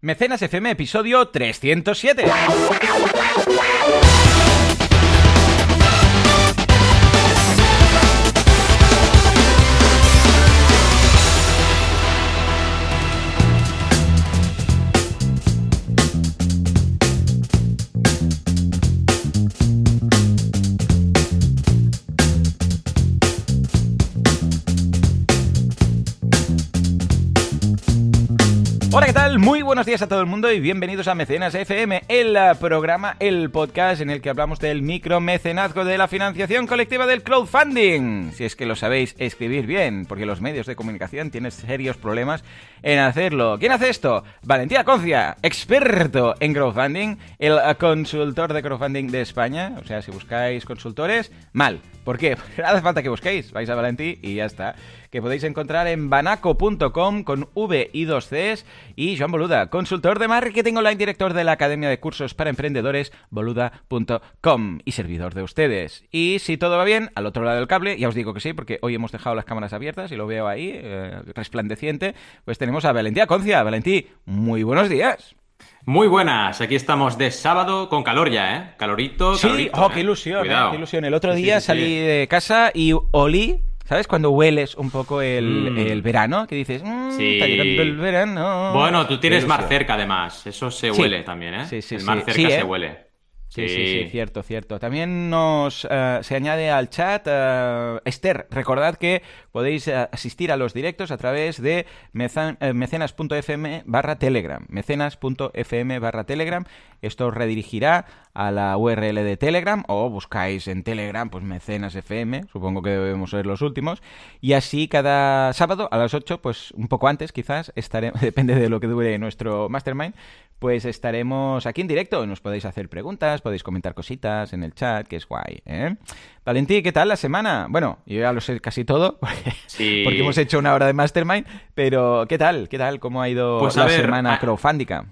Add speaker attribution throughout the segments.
Speaker 1: Mecenas FM, episodio 307. Buenos días a todo el mundo y bienvenidos a Mecenas FM, el eh, programa, el podcast en el que hablamos del micromecenazgo de la financiación colectiva del crowdfunding. Si es que lo sabéis escribir bien, porque los medios de comunicación tienen serios problemas en hacerlo. ¿Quién hace esto? Valentía Concia, experto en crowdfunding, el eh, consultor de crowdfunding de España. O sea, si buscáis consultores, mal. ¿Por qué? Porque no hace falta que busquéis, vais a Valentí y ya está. Que podéis encontrar en banaco.com con V y dos Cs. Y Joan Boluda, consultor de marketing online, director de la Academia de Cursos para Emprendedores, boluda.com y servidor de ustedes. Y si todo va bien, al otro lado del cable, ya os digo que sí, porque hoy hemos dejado las cámaras abiertas y lo veo ahí, eh, resplandeciente, pues tenemos a Valentía Concia. Valentí, muy buenos días.
Speaker 2: Muy buenas, aquí estamos de sábado con calor ya, ¿eh? Calorito,
Speaker 1: Sí,
Speaker 2: calorito,
Speaker 1: oh,
Speaker 2: ¿eh?
Speaker 1: qué ilusión, eh, qué ilusión. El otro día
Speaker 2: sí, sí.
Speaker 1: salí de casa y olí, ¿sabes? Cuando hueles un poco el,
Speaker 2: Mm.
Speaker 1: el verano, que dices, "Mm,
Speaker 2: Sí.
Speaker 1: está llegando el verano.
Speaker 2: Bueno, tú tienes mar cerca además, eso se
Speaker 1: Sí.
Speaker 2: huele también, ¿eh?
Speaker 1: Sí, sí,
Speaker 2: el
Speaker 1: sí.
Speaker 2: mar cerca
Speaker 1: Sí, ¿eh?
Speaker 2: se huele.
Speaker 1: Sí, sí, sí, cierto, cierto. También nos eh, se añade al chat eh, Esther. Recordad que podéis eh, asistir a los directos a través de mecenas.fm barra telegram. Mecenas.fm barra telegram. Esto os redirigirá a la URL de Telegram o buscáis en Telegram pues mecenas FM, supongo que debemos ser los últimos. Y así cada sábado a las 8, pues un poco antes quizás, estaremos, depende de lo que dure nuestro mastermind, pues estaremos aquí en directo. Nos podéis hacer preguntas, podéis comentar cositas en el chat, que es guay. ¿eh? Valentí, ¿qué tal la semana? Bueno, yo ya lo sé casi todo, porque,
Speaker 2: Sí.
Speaker 1: porque hemos hecho una hora de mastermind, pero ¿qué tal? ¿Qué tal? ¿Cómo ha ido
Speaker 2: Pues,
Speaker 1: la
Speaker 2: ver,
Speaker 1: semana
Speaker 2: a-
Speaker 1: crowdfundica?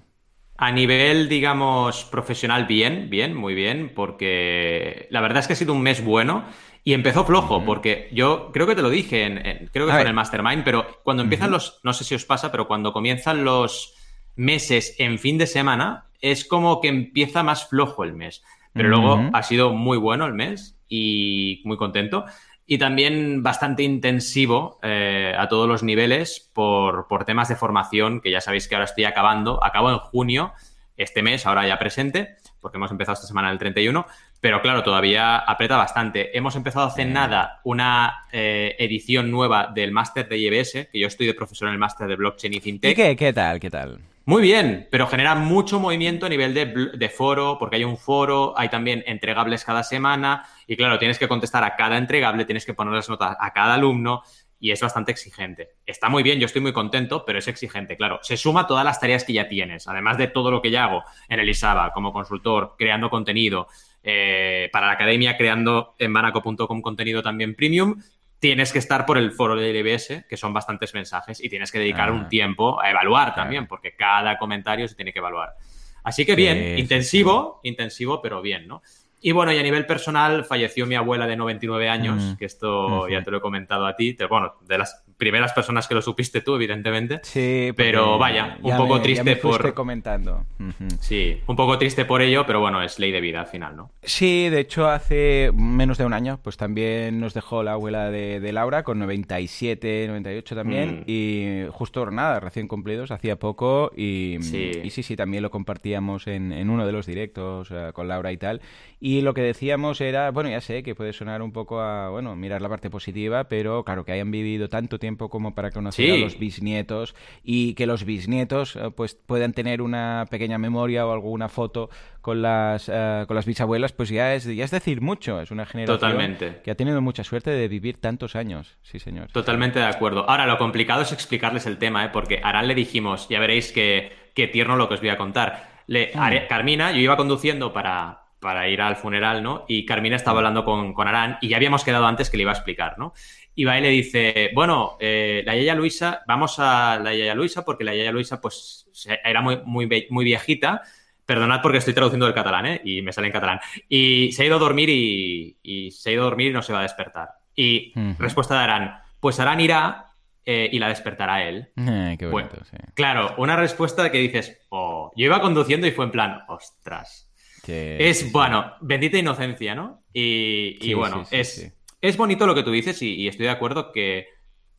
Speaker 2: A nivel, digamos, profesional, bien, bien, muy bien, porque la verdad es que ha sido un mes bueno y empezó flojo, porque yo creo que te lo dije, en, en- creo que
Speaker 1: A
Speaker 2: fue
Speaker 1: ver.
Speaker 2: en el Mastermind, pero cuando empiezan los, no sé si os pasa, pero cuando comienzan los meses en fin de semana, es como que empieza más flojo el mes. Pero luego ha sido muy bueno el mes y muy contento. Y también bastante intensivo eh, a todos los niveles por, por temas de formación, que ya sabéis que ahora estoy acabando. Acabo en junio, este mes, ahora ya presente, porque hemos empezado esta semana el 31. Pero claro, todavía aprieta bastante. Hemos empezado hace nada una eh, edición nueva del máster de IBS, que yo estoy de profesor en el máster de blockchain y
Speaker 1: ¿Y
Speaker 2: fintech.
Speaker 1: qué, qué tal? ¿Qué tal?
Speaker 2: Muy bien, pero genera mucho movimiento a nivel de, de foro, porque hay un foro, hay también entregables cada semana, y claro, tienes que contestar a cada entregable, tienes que poner las notas a cada alumno, y es bastante exigente. Está muy bien, yo estoy muy contento, pero es exigente, claro. Se suma todas las tareas que ya tienes, además de todo lo que ya hago en el ISABA, como consultor, creando contenido, eh, para la academia, creando en banaco.com contenido también premium, tienes que estar por el foro del IBS, que son bastantes mensajes, y tienes que dedicar
Speaker 1: Ah.
Speaker 2: un tiempo a evaluar
Speaker 1: Claro.
Speaker 2: también, porque cada comentario se tiene que evaluar. Así que bien,
Speaker 1: sí,
Speaker 2: intensivo, intensivo, pero bien, ¿no? Y bueno, y a nivel personal, falleció mi abuela de 99 años,
Speaker 1: Mm.
Speaker 2: que esto ya te lo he comentado a ti, te- bueno, de las primeras personas que lo supiste tú, evidentemente.
Speaker 1: Sí,
Speaker 2: Pero vaya, un poco
Speaker 1: me-
Speaker 2: triste por-
Speaker 1: comentando. Ujú.
Speaker 2: Sí, un poco triste por ello, pero bueno, es ley de vida al final, ¿no?
Speaker 1: Sí, de hecho hace menos de un año, pues también nos dejó la abuela de, de Laura con 97, 98 también,
Speaker 2: Mm.
Speaker 1: y justo nada, recién cumplidos, hacía poco, y
Speaker 2: Sí.
Speaker 1: y sí, sí, también lo compartíamos en, en uno de los directos con Laura y tal, y lo que decíamos era, bueno, ya sé que puede sonar un poco a, bueno, mirar la parte positiva, pero claro, que hayan vivido tanto tiempo como para conocer a los bisnietos y que los bisnietos eh, pues puedan tener una pequeña memoria o alguna foto con las eh, con las bisabuelas pues ya es ya es decir mucho es una generación
Speaker 2: Totalmente.
Speaker 1: que ha tenido mucha suerte de vivir tantos años sí señor
Speaker 2: Totalmente de acuerdo. Ahora, lo complicado es explicarles el tema, ¿eh? porque a Aran le dijimos, ya veréis qué, qué tierno lo que os voy a contar. Le. Are- Carmina, yo iba conduciendo para, para ir al funeral, ¿no? Y Carmina estaba hablando con, con Arán y ya habíamos quedado antes que le iba a explicar, ¿no? Y va y le dice, bueno, eh, la Yaya Luisa, vamos a la Yaya Luisa porque la Yaya Luisa pues era muy, muy, viejita. Perdonad porque estoy traduciendo del catalán, ¿eh? Y me sale en catalán. Y se ha ido a dormir y, y se ha ido a dormir y no se va a despertar. Y respuesta de Arán, pues Arán irá eh, y la despertará él.
Speaker 1: Eh, qué bonito, sí.
Speaker 2: Claro, una respuesta que dices, oh, yo iba conduciendo y fue en plan, ostras. es, bueno, bendita inocencia, ¿no? Y, bueno, es, es bonito lo que tú dices y, estoy de acuerdo que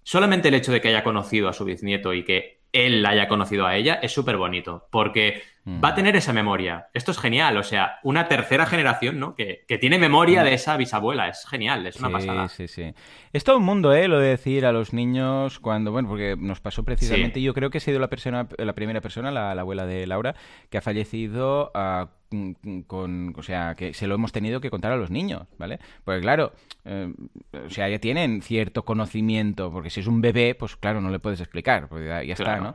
Speaker 2: solamente el hecho de que haya conocido a su bisnieto y que él la haya conocido a ella es súper bonito, porque mm. va a tener esa memoria. Esto es genial, o sea, una tercera generación, ¿no? Que, tiene memoria mm. de esa bisabuela, es genial, es una pasada.
Speaker 1: Sí, sí, Es todo un mundo, ¿eh? Lo de decir a los niños cuando, bueno, porque nos pasó precisamente, yo creo que ha sido la, persona, la primera persona, la, abuela de Laura, que ha fallecido a con, o sea, que se lo hemos tenido que contar a los niños, ¿vale? Porque claro, eh, o sea, ya tienen cierto conocimiento, porque si es un bebé, pues claro, no le puedes explicar, porque ya, está, ¿no?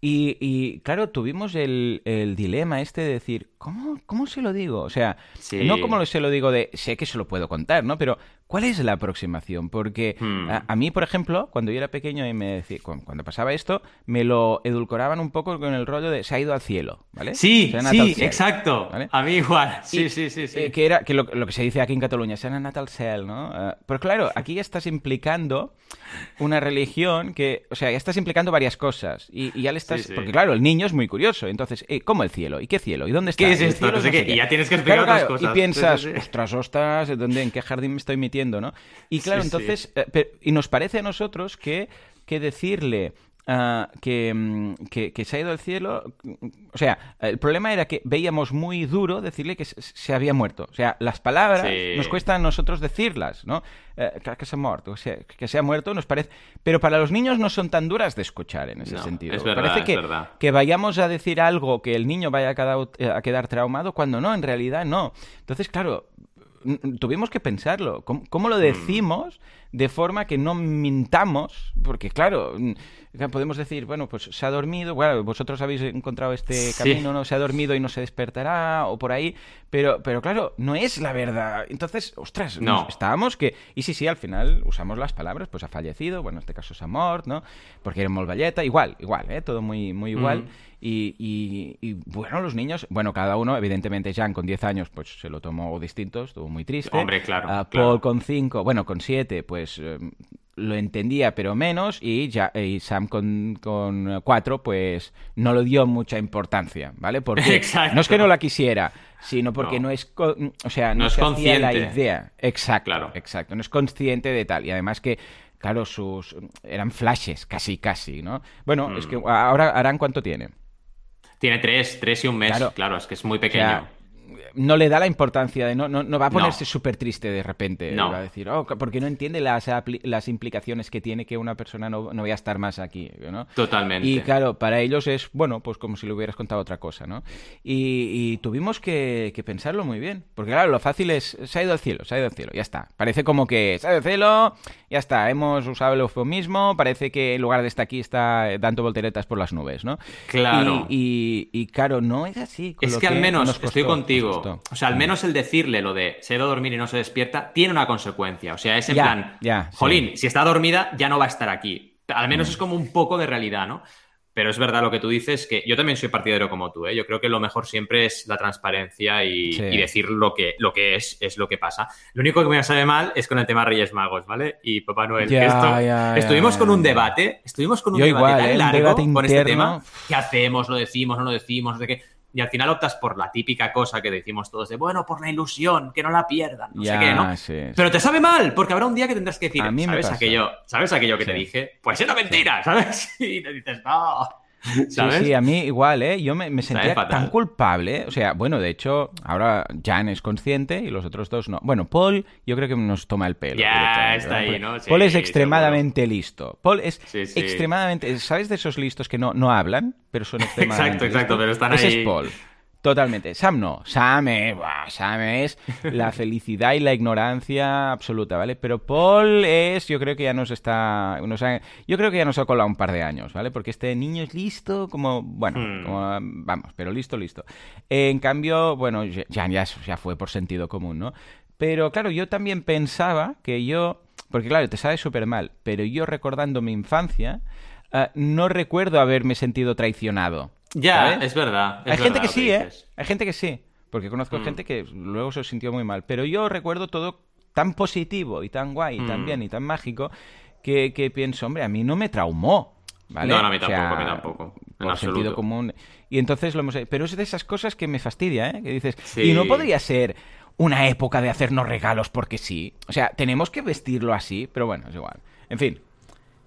Speaker 1: Y, claro, tuvimos el, dilema este de decir, ¿cómo, ¿cómo se lo digo? O sea, no como se lo digo de, sé que se lo puedo contar, ¿no? Pero ¿Cuál es la aproximación? Porque hmm. a, mí, por ejemplo, cuando yo era pequeño y me decía, cuando, pasaba esto, me lo edulcoraban un poco con el rollo de se ha ido al cielo, ¿vale?
Speaker 2: Sí, sí, exacto. A mí igual. Sí, sí, sí, sí.
Speaker 1: Eh, que era que lo, que se dice aquí en Cataluña, se ha anat al cielo, ¿no? Uh, pero claro, aquí ya estás implicando una religión que, o sea, ya estás implicando varias cosas y, ya le estás, porque claro, el niño es muy curioso, entonces, eh, ¿cómo el cielo? ¿Y qué cielo? ¿Y dónde está?
Speaker 2: ¿Qué es esto? No sé qué. Y ya tienes que explicar otras cosas.
Speaker 1: Y piensas, ostras, ostras, ¿dónde, ¿en qué jardín me estoy metiendo, no? Y claro, entonces, eh, y nos parece a nosotros que, que decirle ah, mm, que, que, se ha ido al cielo. O sea, el problema era que veíamos muy duro decirle que se, había muerto. O sea, las palabras nos cuesta a nosotros decirlas, ¿no? Eh, que se ha muerto, o sea, que se ha muerto, nos parece. Pero para los niños no son tan duras de escuchar en ese sentido.
Speaker 2: Es verdad,
Speaker 1: parece que, que vayamos a decir algo que el niño vaya a quedar, a quedar traumado cuando no, en realidad no. Entonces, claro, tuvimos que pensarlo. ¿Cómo, lo mm. decimos de forma que no mintamos? Porque, claro, podemos decir, bueno, pues se ha dormido, bueno, vosotros habéis encontrado este camino, ¿no? Se ha dormido y no se despertará, o por ahí, pero, pero claro, no es la verdad. Entonces, ostras, no. estábamos que... Y sí, sí, al final usamos las palabras, pues ha fallecido, bueno, en este caso es amor, ¿no? Porque era Molvalleta, igual, igual, ¿eh? Todo muy, muy igual. Mm. Y, bueno, los niños, bueno, cada uno, evidentemente, Jan con 10 años, pues se lo tomó distinto, estuvo muy triste.
Speaker 2: Hombre, claro.
Speaker 1: Ah, Paul con 5, bueno, con 7, pues eh, lo entendía, pero menos. Y, ya, y Sam con, con 4, pues no lo dio mucha importancia, ¿vale? Porque no es que no la quisiera, sino porque no, es, o sea, no, es consciente. la idea. Exacto, claro. exacto. No es consciente de tal. Y además que claro, sus eran flashes, casi, casi, ¿no? Bueno, es que mm. ahora harán cuánto tiene.
Speaker 2: Tiene tres, tres y un mes, claro, es que es muy pequeño
Speaker 1: no le da la importancia de no, no, va a ponerse súper triste de repente. No. Va a decir, oh, porque no entiende las, las implicaciones que tiene que una persona no, no vaya a estar más aquí, ¿no?
Speaker 2: Totalmente.
Speaker 1: Y claro, para ellos es, bueno, pues como si le hubieras contado otra cosa, ¿no? Y, tuvimos que, pensarlo muy bien. Porque claro, lo fácil es, se ha ido al cielo, se ha ido al cielo, ya está. Parece como que se ha ido al cielo, ya está, hemos usado el eufemismo, parece que en lugar de estar aquí está dando volteretas por las nubes, ¿no?
Speaker 2: Claro.
Speaker 1: Y, claro, no es así.
Speaker 2: es que, al menos estoy contigo. O sea, al menos el decirle lo de se ha ido a dormir y no se despierta tiene una consecuencia. O sea, es en plan, jolín, si está dormida ya no va a estar aquí. Al menos mm. es como un poco de realidad, ¿no? Pero es verdad lo que tú dices, que yo también soy partidario como tú, ¿eh? Yo creo que lo mejor siempre es la transparencia y, decir lo que, lo que es, es lo que pasa. Lo único que me sale mal es con el tema Reyes Magos, ¿vale? Y Papá Noel. estuvimos con un debate, estuvimos con un debate tan ¿eh? largo con este tema. ¿Qué hacemos? ¿Lo decimos? ¿No lo decimos? No sé qué y al final optas por la típica cosa que decimos todos de, bueno, por la ilusión, que no la pierdan, no sé qué, ¿no? Pero te sabe mal, porque habrá un día que tendrás que decir, ¿sabes, aquello, ¿sabes aquello que te dije? Pues era mentira, ¿sabes? Y te dices, no.
Speaker 1: Sí, sí, a mí igual, ¿eh? Yo me, sentía tan culpable. O sea, bueno, de hecho, ahora Jan es consciente y los otros dos no. Bueno, Paul, yo creo que nos toma el pelo.
Speaker 2: Ya, está ahí, ¿no?
Speaker 1: Paul es extremadamente listo. Paul es extremadamente. ¿Sabes de esos listos que no, no hablan, pero son extremadamente.
Speaker 2: exacto, exacto, pero están ahí.
Speaker 1: Ese es Paul. Totalmente. Sam no. Sam es, Sam es la felicidad y la ignorancia absoluta, ¿vale? Pero Paul es, yo creo que ya nos está, yo creo que ya nos ha colado un par de años, ¿vale? Porque este niño es listo, como, bueno, hmm. vamos, pero listo, listo. en cambio, bueno, ya, ya, ya fue por sentido común, ¿no? Pero claro, yo también pensaba que yo, porque claro, te sabe súper mal, pero yo recordando mi infancia, eh, no recuerdo haberme sentido traicionado.
Speaker 2: Ya, es verdad.
Speaker 1: Hay
Speaker 2: gente
Speaker 1: que sí, ¿eh? Hay gente que sí. Porque conozco mm. gente que luego se sintió muy mal. Pero yo recuerdo todo tan positivo y tan guay, y tan mm. bien y tan mágico que, que pienso, hombre, a mí no me traumó. ¿Vale?
Speaker 2: No, no, a mí tampoco, a mí tampoco. En
Speaker 1: por sentido común. Y entonces lo hemos... Pero es de esas cosas que me fastidia, ¿eh? Que dices, y no podría ser una época de hacernos regalos porque sí. O sea, tenemos que vestirlo así, pero bueno, es igual. En fin.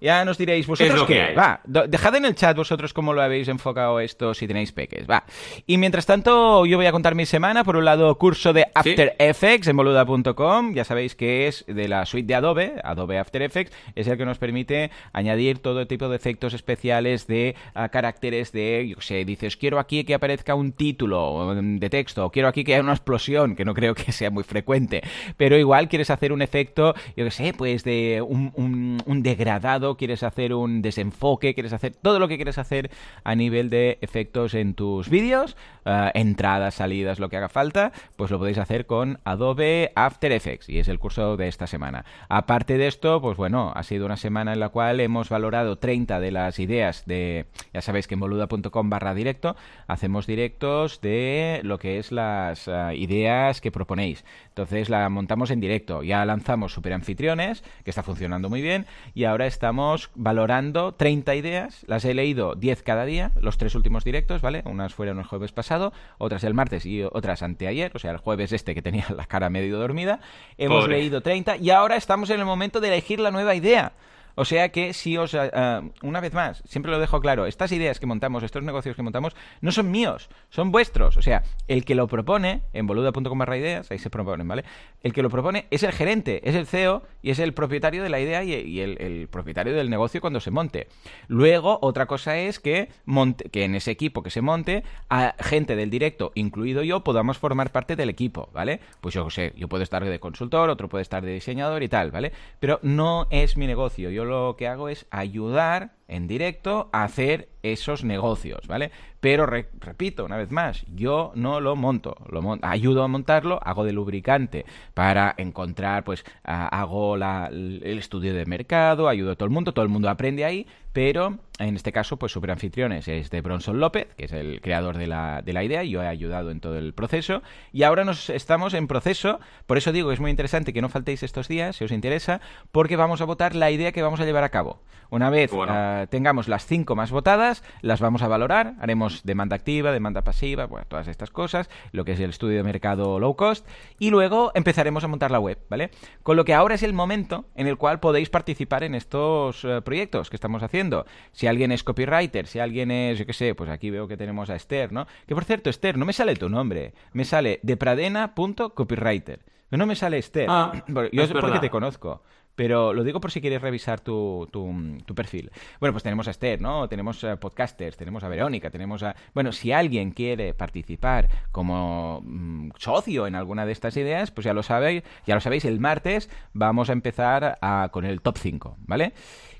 Speaker 1: Ya nos diréis vosotros
Speaker 2: lo que
Speaker 1: qué.
Speaker 2: hay.
Speaker 1: Va, dejad en el chat vosotros cómo lo habéis enfocado esto si tenéis peques. Va. Y mientras tanto, yo voy a contar mi semana. Por un lado, curso de After Effects en boluda.com. Ya sabéis que es de la suite de Adobe, Adobe After Effects. Es el que nos permite añadir todo tipo de efectos especiales de ah, caracteres de, yo sé, dices, quiero aquí que aparezca un título mm, de texto, o quiero aquí que haya una explosión, que no creo que sea muy frecuente. Pero igual quieres hacer un efecto, yo qué sé, pues de un, un- un degradado, quieres hacer un desenfoque, quieres hacer todo lo que quieres hacer a nivel de efectos en tus vídeos, ah, entradas, salidas, lo que haga falta, pues lo podéis hacer con Adobe After Effects y es el curso de esta semana. Aparte de esto, pues bueno, ha sido una semana en la cual hemos valorado 30 de las ideas de, ya sabéis que en boluda.com barra directo hacemos directos de lo que es las ah, ideas que proponéis. Entonces la montamos en directo. Ya lanzamos Super Anfitriones, que está funcionando muy bien, y ahora estamos valorando 30 ideas. Las he leído 10 cada día, los tres últimos directos, ¿vale? Unas fueron el jueves pasado, otras el martes y otras anteayer, o sea, el jueves este que tenía la cara medio dormida. Hemos
Speaker 2: Pobre.
Speaker 1: leído 30 y ahora estamos en el momento de elegir la nueva idea. O sea que si os... ah, una vez más, siempre lo dejo claro, estas ideas que montamos, estos negocios que montamos, no son míos, son vuestros. O sea, el que lo propone, en boluda.com barra ideas, ahí se proponen, ¿vale? El que lo propone es el gerente, es el CEO y es el propietario de la idea y, el, propietario del negocio cuando se monte. Luego, otra cosa es que, monte, que en ese equipo que se monte, a gente del directo, incluido yo, podamos formar parte del equipo, ¿vale? Pues yo sé, yo puedo estar de consultor, otro puede estar de diseñador y tal, ¿vale? Pero no es mi negocio. Lo que hago es ayudar en directo a hacer esos negocios, ¿vale? Pero re- repito una vez más, yo no lo monto, lo mon- ayudo a montarlo, hago de lubricante para encontrar, pues a- hago la- el estudio de mercado, ayudo a todo el mundo, todo el mundo aprende ahí, pero en este caso, pues Super Anfitriones es de Bronson López, que es el creador de la, de la idea, yo he ayudado en todo el proceso, y ahora nos estamos en proceso, por eso digo, es muy interesante que no faltéis estos días, si os interesa, porque vamos a votar la idea que vamos a llevar a cabo. Una vez
Speaker 2: Bueno.
Speaker 1: Tengamos las cinco más votadas, las vamos a valorar, haremos demanda activa, demanda pasiva, bueno, todas estas cosas, lo que es el estudio de mercado low cost, y luego empezaremos a montar la web, ¿vale? Con lo que ahora es el momento en el cual podéis participar en estos eh, proyectos que estamos haciendo. Si alguien es copywriter, si alguien es, yo qué sé, pues aquí veo que tenemos a Esther, ¿no? Que por cierto, Esther, no me sale tu nombre, me sale depradena.copywriter. No me sale Esther.
Speaker 2: Ah,
Speaker 1: yo
Speaker 2: es
Speaker 1: porque te conozco. Pero lo digo por si quieres revisar tu, tu, perfil. Bueno, pues tenemos a Esther, ¿no? Tenemos a podcasters, tenemos a Verónica, tenemos a... Bueno, si alguien quiere participar como mm, socio en alguna de estas ideas, pues ya lo sabéis, ya lo sabéis, el martes vamos a empezar a- con el top 5, ¿vale?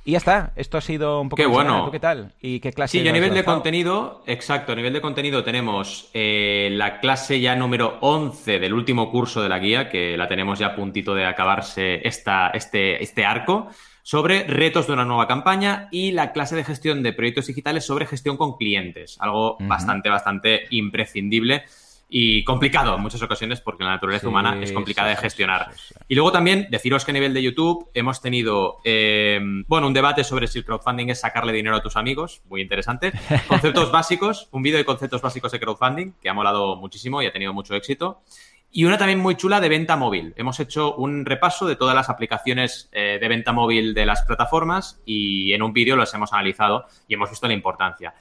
Speaker 1: Y ya está, esto ha sido un poco...
Speaker 2: Qué
Speaker 1: semana.
Speaker 2: bueno.
Speaker 1: ¿Tú qué tal? ¿Y qué clase
Speaker 2: Sí, a nivel de contenido, exacto, a nivel de contenido tenemos eh, la clase ya número 11 del último curso de la guía, que la tenemos ya a puntito de acabarse esta, este, este arco, sobre retos de una nueva campaña y la clase de gestión de proyectos digitales sobre gestión con clientes, algo bastante, bastante imprescindible y complicado en muchas ocasiones porque la naturaleza
Speaker 1: Sí,
Speaker 2: humana es complicada
Speaker 1: sí,
Speaker 2: de gestionar.
Speaker 1: sí.
Speaker 2: Y luego también deciros que a nivel de YouTube hemos tenido, eh, bueno, un debate sobre si el crowdfunding es sacarle dinero a tus amigos, muy interesante. Conceptos básicos, un vídeo de conceptos básicos de crowdfunding, que ha molado muchísimo y ha tenido mucho éxito. Y una también muy chula de venta móvil. Hemos hecho un repaso de todas las aplicaciones eh, de venta móvil de las plataformas y en un vídeo los hemos analizado y hemos visto la importancia.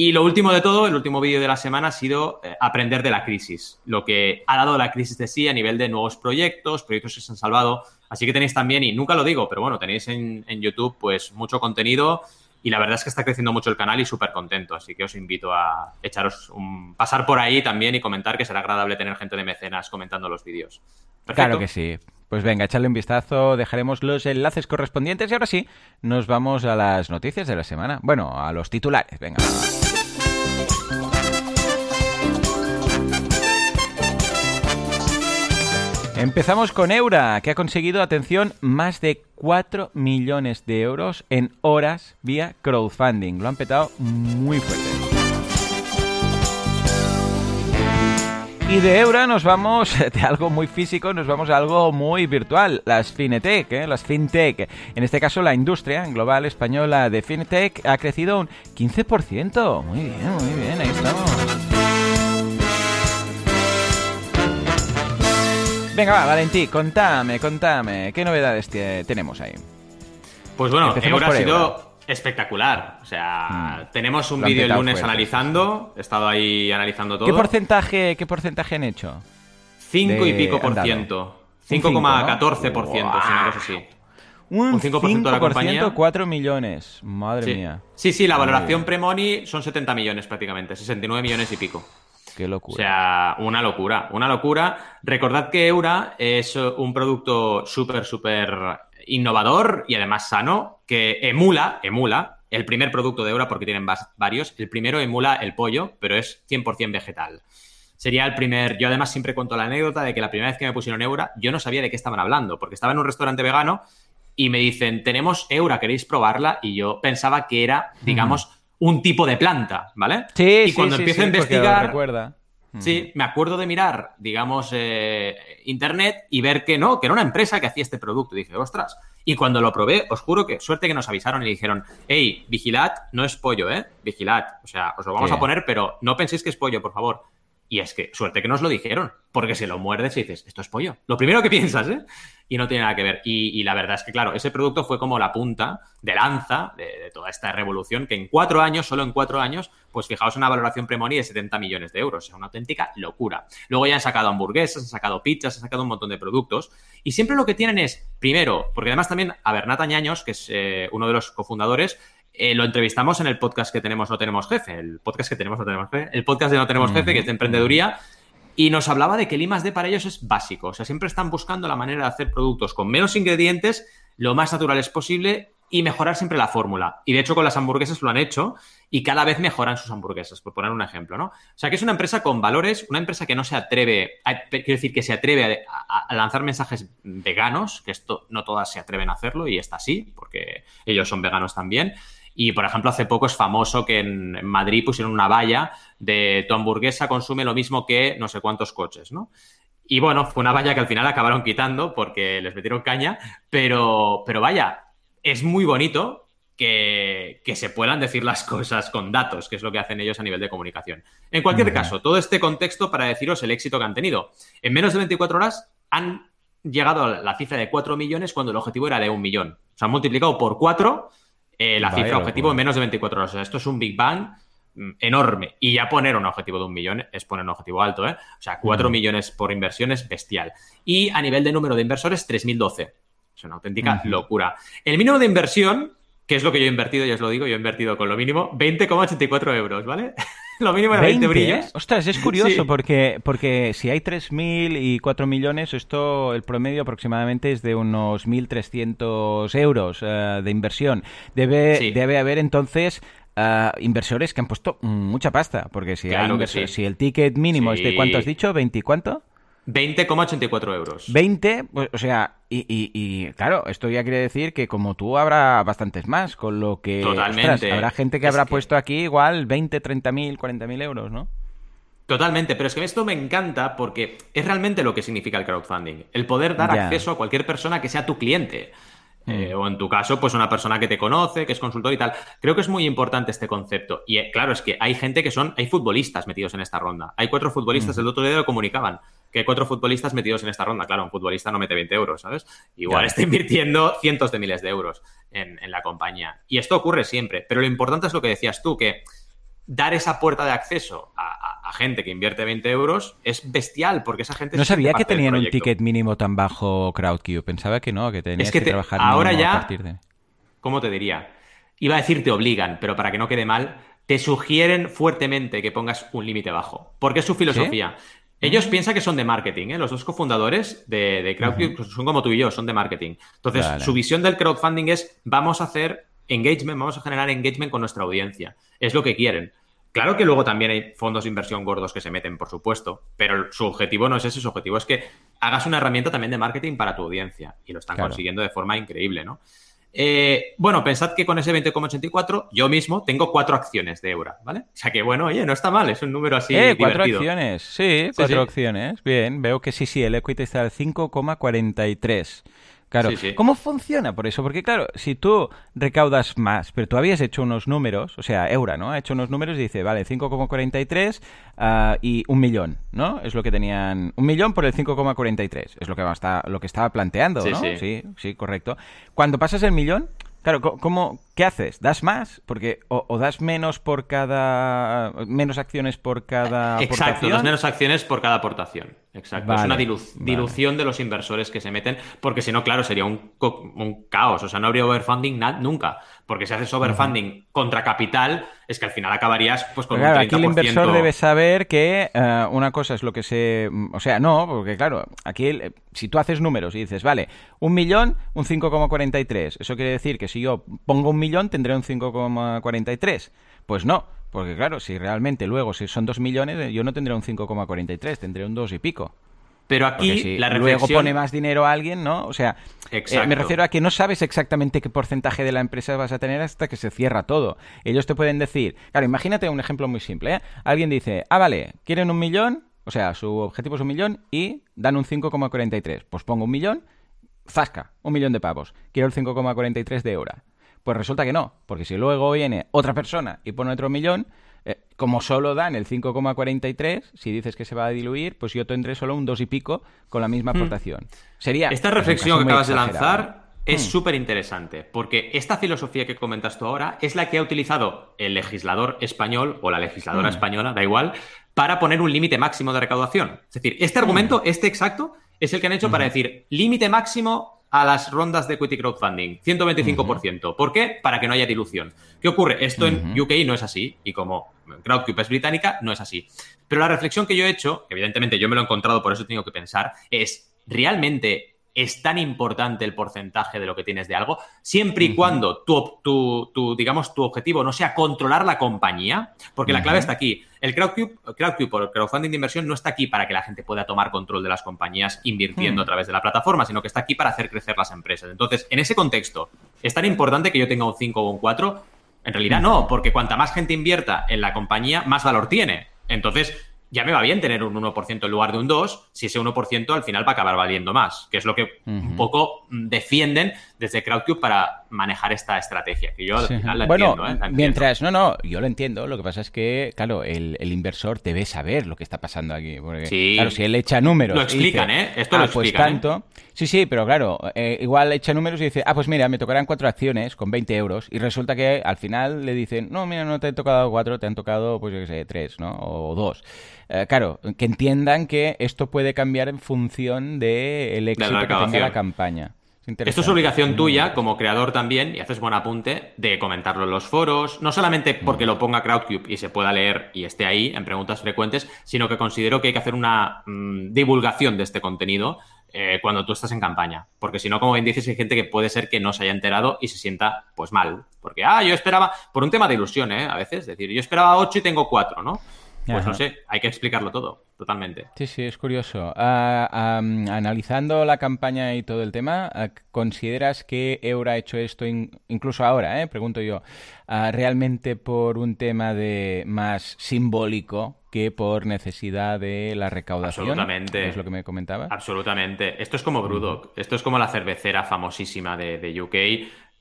Speaker 2: Y lo último de todo, el último vídeo de la semana ha sido eh, aprender de la crisis, lo que ha dado la crisis de sí a nivel de nuevos proyectos, proyectos que se han salvado. Así que tenéis también, y nunca lo digo, pero bueno, tenéis en, YouTube pues mucho contenido y la verdad es que está creciendo mucho el canal y súper contento. Así que os invito a echaros un pasar por ahí también y comentar que será agradable tener gente de mecenas comentando los vídeos.
Speaker 1: Claro que sí. Pues venga, echarle un vistazo, dejaremos los enlaces correspondientes y ahora sí, nos vamos a las noticias de la semana. Bueno, a los titulares, venga. Empezamos con Eura, que ha conseguido, atención, más de 4 millones de euros en horas vía crowdfunding. Lo han petado muy fuerte. Y de Eura nos vamos, de algo muy físico, nos vamos a algo muy virtual, las FinTech, ¿eh? las FinTech. En este caso, la industria global española de FinTech ha crecido un 15%. Muy bien, muy bien, ahí estamos. Venga, va, Valentí, contame, contame, ¿qué novedades tenemos ahí?
Speaker 2: Pues bueno, Eura ha sido espectacular. O sea, mm. tenemos un vídeo el lunes analizando, he estado ahí analizando todo.
Speaker 1: ¿Qué porcentaje, qué porcentaje han hecho?
Speaker 2: 5 y pico por ciento. 5,14 por ciento, si una cosa así.
Speaker 1: Un 5%, de la compañía. 4 millones. Madre mía.
Speaker 2: Sí, sí, la valoración pre-money son 70 millones prácticamente, 69 millones y pico.
Speaker 1: Qué locura.
Speaker 2: O sea, una locura, una locura. Recordad que Eura es un producto súper, súper innovador y además sano, que emula, emula el primer producto de Eura porque tienen varios. El primero emula el pollo, pero es 100% vegetal. Sería el primer. Yo además siempre cuento la anécdota de que la primera vez que me pusieron Eura, yo no sabía de qué estaban hablando, porque estaba en un restaurante vegano y me dicen, tenemos Eura, ¿queréis probarla? Y yo pensaba que era, digamos, un tipo de planta, ¿vale?
Speaker 1: Sí,
Speaker 2: y cuando empiezo a investigar.
Speaker 1: Recuerda.
Speaker 2: Sí, me acuerdo de mirar, digamos, eh, internet y ver que no, que era una empresa que hacía este producto. Y dije, ostras. Y cuando lo probé, os juro que suerte que nos avisaron y dijeron, hey, vigilad, no es pollo, ¿eh? Vigilad. O sea, os lo vamos a poner, pero no penséis que es pollo, por favor. Y es que suerte que nos lo dijeron, porque si lo muerdes y dices, esto es pollo. Lo primero que piensas, ¿eh? Y no tiene nada que ver. Y, la verdad es que, claro, ese producto fue como la punta de lanza de, toda esta revolución, que en cuatro años, solo en cuatro años, pues fijaos una valoración premoni de 70 millones de euros. Es una auténtica locura. Luego ya han sacado hamburguesas, han sacado pizzas, han sacado un montón de productos. Y siempre lo que tienen es, primero, porque además también a Bernat Añaños, que es eh, uno de los cofundadores, eh, lo entrevistamos en el podcast que tenemos No Tenemos Jefe, el podcast que tenemos No Tenemos Jefe, el podcast de No Tenemos Jefe, que es de emprendeduría, y nos hablaba de que el I D para ellos es básico. O sea, siempre están buscando la manera de hacer productos con menos ingredientes, lo más naturales posible y mejorar siempre la fórmula. Y de hecho, con las hamburguesas lo han hecho y cada vez mejoran sus hamburguesas, por poner un ejemplo, ¿no? O sea, que es una empresa con valores, una empresa que no se atreve, quiero decir, que se atreve a, a, lanzar mensajes veganos, que esto no todas se atreven a hacerlo y esta sí, porque ellos son veganos también. Y, por ejemplo, hace poco es famoso que en Madrid pusieron una valla de tu hamburguesa consume lo mismo que no sé cuántos coches, ¿no? Y bueno, fue una valla que al final acabaron quitando porque les metieron caña, pero, pero vaya, es muy bonito que, se puedan decir las cosas con datos, que es lo que hacen ellos a nivel de comunicación. En cualquier caso, todo este contexto para deciros el éxito que han tenido. En menos de 24 horas han llegado a la cifra de 4 millones cuando el objetivo era de un millón. Se han multiplicado por 4 eh, la cifra objetivo en menos de 24 horas. O sea, esto es un Big Bang mm, enorme. Y ya poner un objetivo de un millón es poner un objetivo alto, ¿eh? O sea, 4 millones por inversión es bestial. Y a nivel de número de inversores, 3.012. Es una auténtica locura. El mínimo de inversión, que es lo que yo he invertido, ya os lo digo, yo he invertido con lo mínimo 20,84 euros, ¿vale? lo mínimo era 20, brillos.
Speaker 1: Ostras, es curioso porque, porque si hay 3.000 y 4 millones, esto, el promedio aproximadamente es de unos 1.300 euros eh, de inversión. Debe, debe haber entonces uh, inversores que han puesto mucha pasta, porque si, hay si el ticket mínimo es de cuánto has dicho, 20 cuánto?
Speaker 2: 20,84 euros.
Speaker 1: 20, pues, o sea, y, y, claro, esto ya quiere decir que como tú habrá bastantes más, con lo que
Speaker 2: Totalmente.
Speaker 1: habrá gente que habrá puesto aquí igual 20, 30 mil, 40 mil euros, ¿no?
Speaker 2: Totalmente, pero es que esto me encanta porque es realmente lo que significa el crowdfunding, el poder dar acceso a cualquier persona que sea tu cliente. Mm. Eh, o en tu caso, pues una persona que te conoce, que es consultor y tal. Creo que es muy importante este concepto. Y eh, claro, es que hay gente que son, hay futbolistas metidos en esta ronda. Hay cuatro futbolistas, mm. el otro día lo comunicaban que hay cuatro futbolistas metidos en esta ronda. Claro, un futbolista no mete 20 euros, ¿sabes? Igual está invirtiendo cientos de miles de euros en, la compañía. Y esto ocurre siempre. Pero lo importante es lo que decías tú, que dar esa puerta de acceso a, gente que invierte 20 euros es bestial, porque esa gente...
Speaker 1: No sabía que tenían un ticket mínimo tan bajo CrowdQ. Pensaba que no, que tenías que, trabajar
Speaker 2: ahora ya,
Speaker 1: a partir de...
Speaker 2: ¿Cómo te diría? Iba a decir te obligan, pero para que no quede mal, te sugieren fuertemente que pongas un límite bajo. Porque es su filosofía. Ellos piensan que son de marketing, ¿eh? los dos cofundadores de, de Crowdfunding son como tú y yo, son de marketing. Entonces, su visión del crowdfunding es vamos a hacer engagement, vamos a generar engagement con nuestra audiencia. Es lo que quieren. Claro que luego también hay fondos de inversión gordos que se meten, por supuesto, pero su objetivo no es ese, su objetivo es que hagas una herramienta también de marketing para tu audiencia y lo están consiguiendo de forma increíble, ¿no? Eh, bueno, pensad que con ese 20,84 yo mismo tengo cuatro acciones de Eura, ¿vale? O sea que bueno, oye, no está mal, es un número así.
Speaker 1: Eh, cuatro acciones, sí, cuatro acciones. Bien, veo que sí, sí, el equity está al 5,43. Claro, ¿cómo funciona por eso? Porque claro, si tú recaudas más, pero tú habías hecho unos números, o sea, Eura, ¿no? Ha hecho unos números y dice, vale, 5,43 uh, y un millón, ¿no? Es lo que tenían, un millón por el 5,43, es lo que, lo que estaba planteando, ¿no? Sí, sí, correcto. Cuando pasas el millón, Claro, ¿cómo, ¿qué haces? ¿Das más? Porque o, das menos por cada... menos acciones por cada
Speaker 2: Exacto, das menos acciones por cada aportación. Exacto. es una dilución de los inversores que se meten, porque si no, claro, sería un, un caos. O sea, no habría overfunding nunca. Porque si haces overfunding contra capital, es que al final acabarías pues con
Speaker 1: claro,
Speaker 2: un 30%.
Speaker 1: Aquí el inversor debe saber que eh, una cosa es lo que se... O sea, no, porque claro, aquí si tú haces números y dices, vale, un millón, un 5,43. Eso quiere decir que si yo pongo un millón, tendré un 5,43. Pues no, porque claro, si realmente luego si son dos millones, yo no tendré un 5,43, tendré un dos y pico.
Speaker 2: Pero aquí la
Speaker 1: reflexión... luego pone más dinero a alguien, ¿no? O sea, eh, me refiero a que no sabes exactamente qué porcentaje de la empresa vas a tener hasta que se cierra todo. Ellos te pueden decir, claro, imagínate un ejemplo muy simple, ¿eh? Alguien dice, ah, vale, quieren un millón, o sea, su objetivo es un millón y dan un 5,43. Pues pongo un millón, zasca, un millón de pavos. Quiero el 5,43 de hora. Pues resulta que no, porque si luego viene otra persona y pone otro millón, eh, como solo dan el 5,43, si dices que se va a diluir, pues yo tendré solo un 2 y pico con la misma hmm. aportación. Sería.
Speaker 2: Esta reflexión que acabas de lanzar es hmm. súper interesante, porque esta filosofía que comentas tú ahora es la que ha utilizado el legislador español o la legisladora hmm. española, da igual, para poner un límite máximo de recaudación. Es decir, este argumento, este exacto, es el que han hecho para decir límite máximo a las rondas de equity crowdfunding, 125%. ¿Por qué? Para que no haya dilución. ¿Qué ocurre? Esto en UK no es así, y como Crowdcube es británica, no es así. Pero la reflexión que yo he hecho, evidentemente yo me lo he encontrado, por eso tengo que pensar, es, ¿realmente es tan importante el porcentaje de lo que tienes de algo, siempre y cuando tu, tu, digamos, tu objetivo no sea controlar la compañía, porque la clave está aquí. El Crowdcube, Crowdcube o el crowdfunding de inversión no está aquí para que la gente pueda tomar control de las compañías invirtiendo hmm. a través de la plataforma, sino que está aquí para hacer crecer las empresas. Entonces, en ese contexto, ¿es tan importante que yo tenga un 5 o un 4? En realidad no, porque cuanta más gente invierta en la compañía, más valor tiene. Entonces, ya me va bien tener un 1% en lugar de un 2, si ese 1% al final va a acabar valiendo más, que es lo que un poco defienden desde Crowdcube para manejar esta estrategia, que yo al final la
Speaker 1: bueno,
Speaker 2: entiendo, ¿eh?
Speaker 1: mientras, no, no, yo lo entiendo, lo que pasa es que, claro, el, inversor debe saber lo que está pasando aquí, porque, sí. claro, si él echa números...
Speaker 2: Lo explican, ¿eh? Esto lo
Speaker 1: ah, pues
Speaker 2: explican,
Speaker 1: ¿eh? tanto... Sí, sí, pero claro, eh, igual echa números y dice, ah, pues mira, me tocarán cuatro acciones con 20 euros, y resulta que al final le dicen, no, mira, no te han tocado cuatro, te han tocado, pues yo qué sé, tres, ¿no? O dos. Eh, claro, que entiendan que esto puede cambiar en función del de éxito que tenga la campaña.
Speaker 2: Esto es obligación tuya como creador también, y haces buen apunte, de comentarlo en los foros, no solamente porque lo ponga Crowdcube y se pueda leer y esté ahí en preguntas frecuentes, sino que considero que hay que hacer una mm, divulgación de este contenido eh, cuando tú estás en campaña. Porque si no, como bien dices, hay gente que puede ser que no se haya enterado y se sienta pues mal. Porque, ah, yo esperaba, por un tema de ilusión, ¿eh? A veces, es decir, yo esperaba 8 y tengo 4, ¿no? Pues no sé, hay que explicarlo todo, totalmente.
Speaker 1: Sí, sí, es curioso. Ah, analizando la campaña y todo el tema, ah, ¿consideras que Eura ha hecho esto incluso ahora, eh, pregunto yo, ah, realmente por un tema de más simbólico que por necesidad de la recaudación?
Speaker 2: Absolutamente.
Speaker 1: Es lo que me comentaba.
Speaker 2: Absolutamente. Esto es como Brewdog. Esto es como la cervecera famosísima de, de UK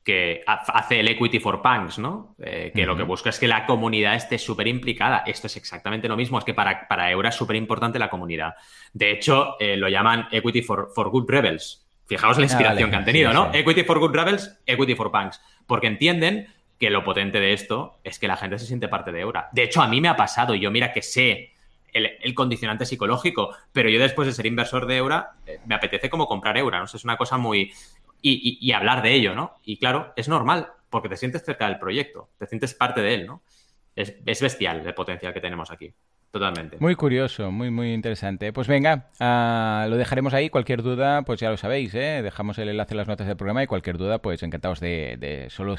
Speaker 2: que hace el Equity for Punks, ¿no? Eh, que lo que busca es que la comunidad esté súper implicada. Esto es exactamente lo mismo, es que para, para Eura es súper importante la comunidad. De hecho, eh, lo llaman Equity for, for, Good Rebels. Fijaos la ah, inspiración que han tenido, ¿no? Equity for Good Rebels, Equity for Punks. Porque entienden que lo potente de esto es que la gente se siente parte de Eura. De hecho, a mí me ha pasado, y yo mira que sé el, condicionante psicológico, pero yo después de ser inversor de Eura, eh, me apetece como comprar Eura, ¿no? es una cosa muy y, hablar de ello, ¿no? Y claro, es normal, porque te sientes cerca del proyecto, te sientes parte de él, ¿no? Es, bestial el potencial que tenemos aquí. Totalmente.
Speaker 1: Muy curioso, muy, muy interesante. Pues venga, uh, lo dejaremos ahí. Cualquier duda, pues ya lo sabéis, ¿eh? Dejamos el enlace en las notas del programa y cualquier duda, pues encantados de, de, solo,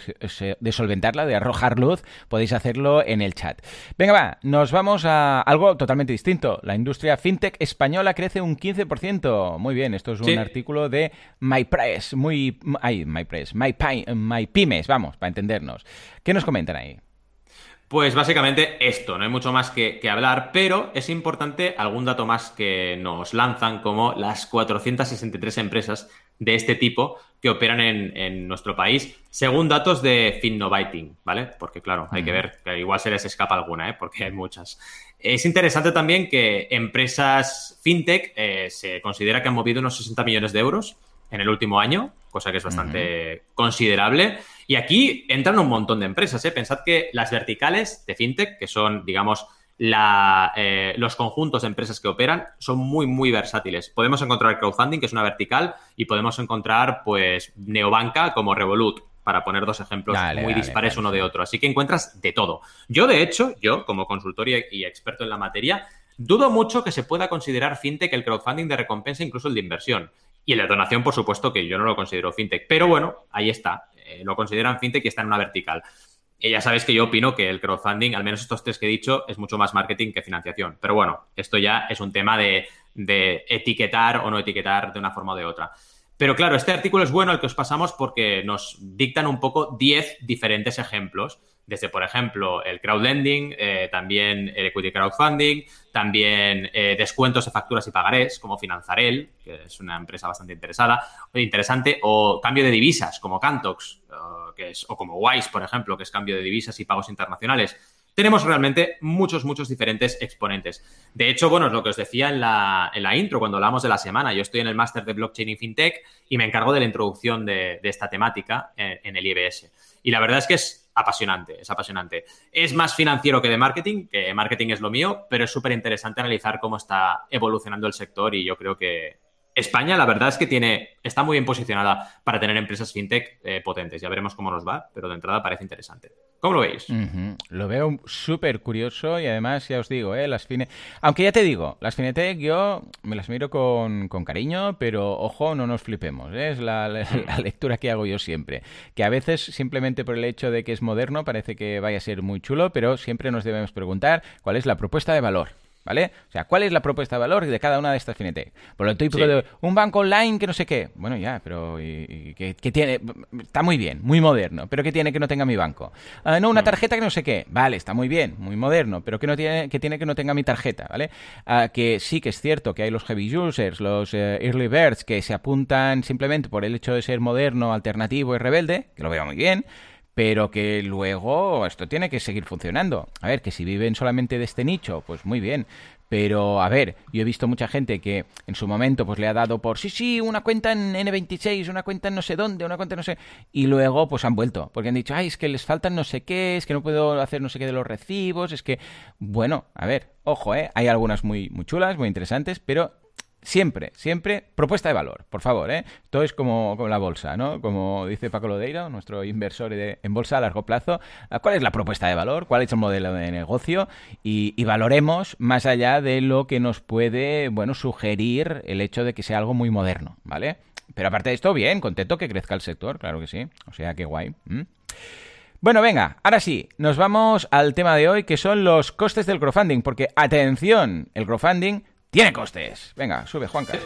Speaker 1: de solventarla, de arrojar luz. Podéis hacerlo en el chat. Venga, va, nos vamos a algo totalmente distinto. La industria fintech española crece un 15%. Muy bien, esto es un sí. artículo de MyPress, muy... Ay, MyPress, My, MyPymes, vamos, para entendernos. ¿Qué nos comentan ahí?
Speaker 2: Pues básicamente esto, no hay mucho más que, que, hablar, pero es importante algún dato más que nos lanzan, como las 463 empresas de este tipo que operan en, en nuestro país, según datos de Finnovating, ¿vale? Porque claro, hay que ver, que igual se les escapa alguna, ¿eh? Porque hay muchas. Es interesante también que empresas fintech eh, se considera que han movido unos 60 millones de euros en el último año, cosa que es bastante uh -huh. considerable. Y aquí entran un montón de empresas. ¿eh? Pensad que las verticales de fintech, que son, digamos, la, eh, los conjuntos de empresas que operan, son muy, muy versátiles. Podemos encontrar crowdfunding, que es una vertical, y podemos encontrar, pues, neobanca como Revolut, para poner dos ejemplos dale, muy dale, dispares dale. uno de otro. Así que encuentras de todo. Yo, de hecho, yo, como consultor y, y experto en la materia, dudo mucho que se pueda considerar fintech el crowdfunding de recompensa, incluso el de inversión. Y de donación, por supuesto, que yo no lo considero fintech. Pero bueno, ahí está. Eh, lo consideran fintech y está en una vertical. Y ya sabéis que yo opino que el crowdfunding, al menos estos tres que he dicho, es mucho más marketing que financiación. Pero bueno, esto ya es un tema de, de etiquetar o no etiquetar de una forma o de otra. Pero claro, este artículo es bueno el que os pasamos porque nos dictan un poco 10 diferentes ejemplos desde, por ejemplo, el crowdlending, eh, también el equity crowdfunding, también eh, descuentos de facturas y pagarés, como Finanzarel, que es una empresa bastante interesada, interesante, o cambio de divisas, como Cantox, uh, que es, o como Wise, por ejemplo, que es cambio de divisas y pagos internacionales. Tenemos realmente muchos, muchos diferentes exponentes. De hecho, bueno, es lo que os decía en la, en la intro, cuando hablamos de la semana. Yo estoy en el máster de blockchain y fintech y me encargo de la introducción de, de esta temática en, en el IBS. Y la verdad es que es apasionante, es apasionante. Es más financiero que de marketing, que marketing es lo mío, pero es súper interesante analizar cómo está evolucionando el sector y yo creo que España, la verdad es que tiene, está muy bien posicionada para tener empresas fintech eh, potentes. Ya veremos cómo nos va, pero de entrada parece interesante. ¿Cómo lo veis?
Speaker 1: Uh -huh. Lo veo súper curioso y además, ya os digo, ¿eh? las fine... Aunque ya te digo, las Finetech yo me las miro con, con cariño, pero ojo, no nos flipemos. ¿eh? Es la, la, la, lectura que hago yo siempre. Que a veces, simplemente por el hecho de que es moderno, parece que vaya a ser muy chulo, pero siempre nos debemos preguntar cuál es la propuesta de valor. ¿Vale? O sea, ¿cuál es la propuesta de valor de cada una de estas fintech? Por lo típico sí. de un banco online que no sé qué. Bueno, ya, pero ¿y, qué, tiene? Está muy bien, muy moderno, pero ¿qué tiene que no tenga mi banco? Uh, no, una tarjeta que no sé qué. Vale, está muy bien, muy moderno, pero ¿qué, no tiene, qué tiene que no tenga mi tarjeta? ¿Vale? Uh, que sí que es cierto que hay los heavy users, los uh, early birds, que se apuntan simplemente por el hecho de ser moderno, alternativo y rebelde, que lo veo muy bien pero que luego esto tiene que seguir funcionando. A ver, que si viven solamente de este nicho, pues muy bien. Pero, a ver, yo he visto mucha gente que en su momento pues le ha dado por, sí, sí, una cuenta en N26, una cuenta en no sé dónde, una cuenta en no sé... Y luego pues han vuelto, porque han dicho, ay, es que les faltan no sé qué, es que no puedo hacer no sé qué de los recibos, es que... Bueno, a ver, ojo, ¿eh? Hay algunas muy, muy chulas, muy interesantes, pero Siempre, siempre propuesta de valor, por favor, ¿eh? Esto es como, como la bolsa, ¿no? Como dice Paco Lodeiro, nuestro inversor de, en bolsa a largo plazo, ¿cuál es la propuesta de valor? ¿Cuál es el modelo de negocio? Y, valoremos más allá de lo que nos puede, bueno, sugerir el hecho de que sea algo muy moderno, ¿vale? Pero aparte de esto, bien, contento que crezca el sector, claro que sí. O sea, qué guay. Bueno, venga, ahora sí, nos vamos al tema de hoy, que son los costes del crowdfunding, porque atención, el crowdfunding tiene costes. Venga, sube, Juanca.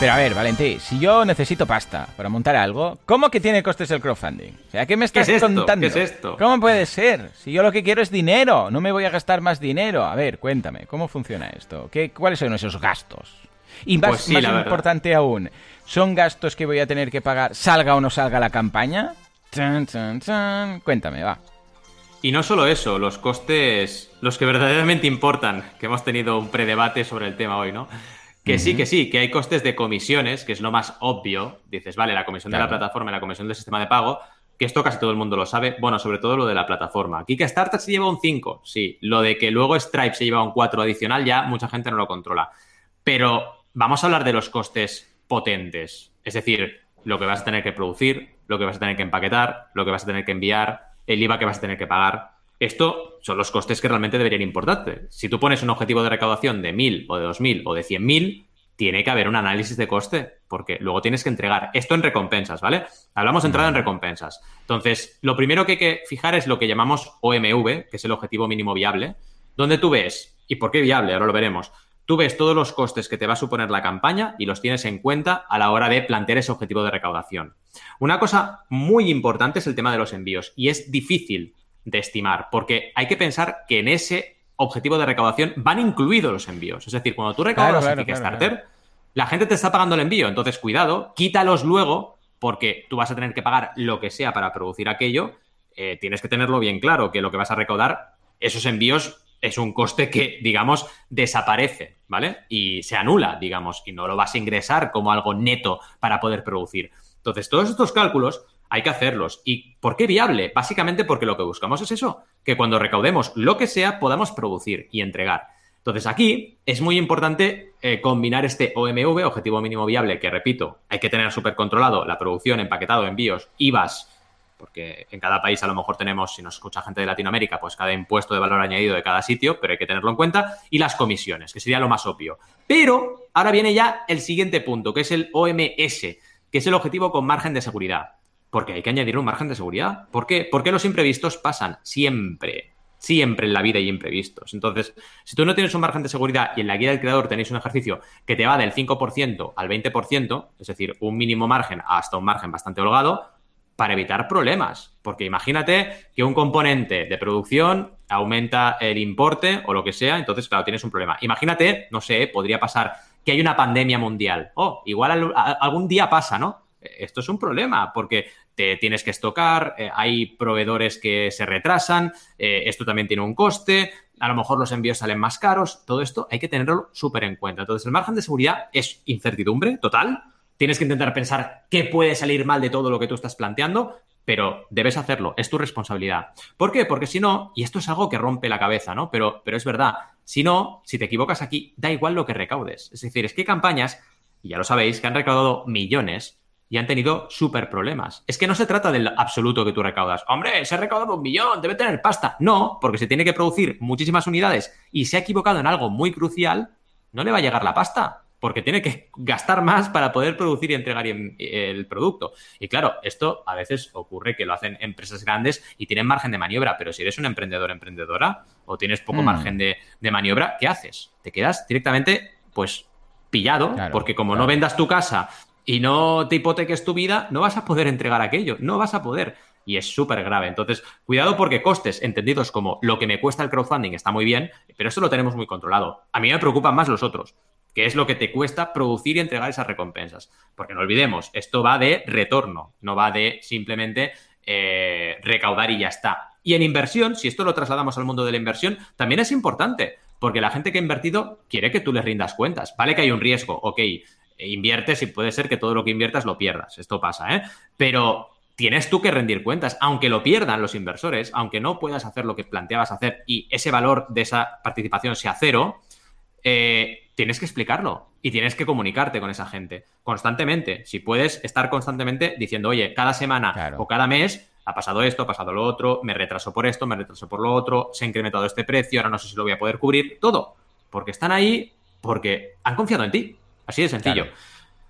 Speaker 1: Pero a ver, Valentí, si yo necesito pasta para montar algo, ¿cómo que tiene costes el crowdfunding? O sea, ¿qué me estás
Speaker 2: ¿Qué es
Speaker 1: contando?
Speaker 2: ¿Qué es esto?
Speaker 1: ¿Cómo puede ser? Si yo lo que quiero es dinero, no me voy a gastar más dinero. A ver, cuéntame, ¿cómo funciona esto? ¿Qué, ¿Cuáles son esos gastos? Y más, pues sí, más importante aún, ¿son gastos que voy a tener que pagar salga o no salga la campaña? Cuéntame, va.
Speaker 2: Y no solo eso, los costes, los que verdaderamente importan, que hemos tenido un predebate sobre el tema hoy, ¿no? Que uh -huh. sí, que sí, que hay costes de comisiones, que es lo más obvio. Dices, vale, la comisión claro. de la plataforma y la comisión del sistema de pago, que esto casi todo el mundo lo sabe. Bueno, sobre todo lo de la plataforma. Kickstarter se lleva un 5, sí. Lo de que luego Stripe se lleva un 4 adicional, ya mucha gente no lo controla. Pero vamos a hablar de los costes potentes. Es decir, lo que vas a tener que producir, lo que vas a tener que empaquetar, lo que vas a tener que enviar, el IVA que vas a tener que pagar. Esto son los costes que realmente deberían importarte. Si tú pones un objetivo de recaudación de 1.000 o de 2.000 o de 100.000, tiene que haber un análisis de coste, porque luego tienes que entregar esto en recompensas, ¿vale? Hablamos de entrada en recompensas. Entonces, lo primero que hay que fijar es lo que llamamos OMV, que es el objetivo mínimo viable, donde tú ves, ¿y por qué viable? Ahora lo veremos. Tú ves todos los costes que te va a suponer la campaña y los tienes en cuenta a la hora de plantear ese objetivo de recaudación. Una cosa muy importante es el tema de los envíos y es difícil de estimar porque hay que pensar que en ese objetivo de recaudación van incluidos los envíos. Es decir, cuando tú recaudas en Kickstarter, la gente te está pagando el envío. Entonces, cuidado, quítalos luego porque tú vas a tener que pagar lo que sea para producir aquello. Eh, tienes que tenerlo bien claro que lo que vas a recaudar, esos envíos es un coste que, digamos, desaparece, ¿vale? Y se anula, digamos, y no lo vas a ingresar como algo neto para poder producir. Entonces, todos estos cálculos hay que hacerlos. ¿Y por qué viable? Básicamente porque lo que buscamos es eso, que cuando recaudemos lo que sea podamos producir y entregar. Entonces, aquí es muy importante eh, combinar este OMV, objetivo mínimo viable, que repito, hay que tener súper controlado la producción, empaquetado, envíos, IVAs, porque en cada país a lo mejor tenemos, si nos escucha gente de Latinoamérica, pues cada impuesto de valor añadido de cada sitio, pero hay que tenerlo en cuenta, y las comisiones, que sería lo más obvio. Pero ahora viene ya el siguiente punto, que es el OMS, que es el objetivo con margen de seguridad. Porque hay que añadir un margen de seguridad. ¿Por qué? Porque los imprevistos pasan siempre. Siempre en la vida hay imprevistos. Entonces, si tú no tienes un margen de seguridad y en la guía del creador tenéis un ejercicio que te va del 5% al 20%, es decir, un mínimo margen hasta un margen bastante holgado, para evitar problemas. Porque imagínate que un componente de producción aumenta el importe o lo que sea, entonces, claro, tienes un problema. Imagínate, no sé, podría pasar que hay una pandemia mundial. Oh, igual algún día pasa, ¿no? Esto es un problema porque te tienes que estocar, eh, hay proveedores que se retrasan, eh, esto también tiene un coste, a lo mejor los envíos salen más caros, todo esto hay que tenerlo súper en cuenta. Entonces, el margen de seguridad es incertidumbre total, Tienes que intentar pensar qué puede salir mal de todo lo que tú estás planteando, pero debes hacerlo, es tu responsabilidad. ¿Por qué? Porque si no, y esto es algo que rompe la cabeza, ¿no? Pero, pero es verdad, si no, si te equivocas aquí, da igual lo que recaudes. Es decir, es que campañas, y ya lo sabéis, que han recaudado millones y han tenido súper problemas. Es que no se trata del absoluto que tú recaudas. Hombre, se ha recaudado un millón, debe tener pasta. No, porque se tiene que producir muchísimas unidades y se ha equivocado en algo muy crucial, no le va a llegar la pasta porque tiene que gastar más para poder producir y entregar el producto. Y claro, esto a veces ocurre que lo hacen empresas grandes y tienen margen de maniobra, pero si eres un emprendedor emprendedora o tienes poco mm. margen de, maniobra, ¿qué haces? Te quedas directamente, pues, pillado, porque como no vendas tu casa y no te hipoteques tu vida, no vas a poder entregar aquello, no vas a poder. Y es súper grave. Entonces, cuidado porque costes entendidos como lo que me cuesta el crowdfunding está muy bien, pero eso lo tenemos muy controlado. A mí me preocupan más los otros que es lo que te cuesta producir y entregar esas recompensas. Porque no olvidemos, esto va de retorno, no va de simplemente eh, recaudar y ya está. Y en inversión, si esto lo trasladamos al mundo de la inversión, también es importante, porque la gente que ha invertido quiere que tú les rindas cuentas. Vale que hay un riesgo, ok, inviertes y puede ser que todo lo que inviertas lo pierdas, esto pasa, ¿eh? Pero tienes tú que rendir cuentas, aunque lo pierdan los inversores, aunque no puedas hacer lo que planteabas hacer y ese valor de esa participación sea cero, eh, tienes que explicarlo y tienes que comunicarte con esa gente constantemente. Si puedes estar constantemente diciendo, oye, cada semana o cada mes ha pasado esto, ha pasado lo otro, me retraso por esto, me retraso por lo otro, se ha incrementado este precio, ahora no sé si lo voy a poder cubrir, todo. Porque están ahí, porque han confiado en ti. Así de sencillo.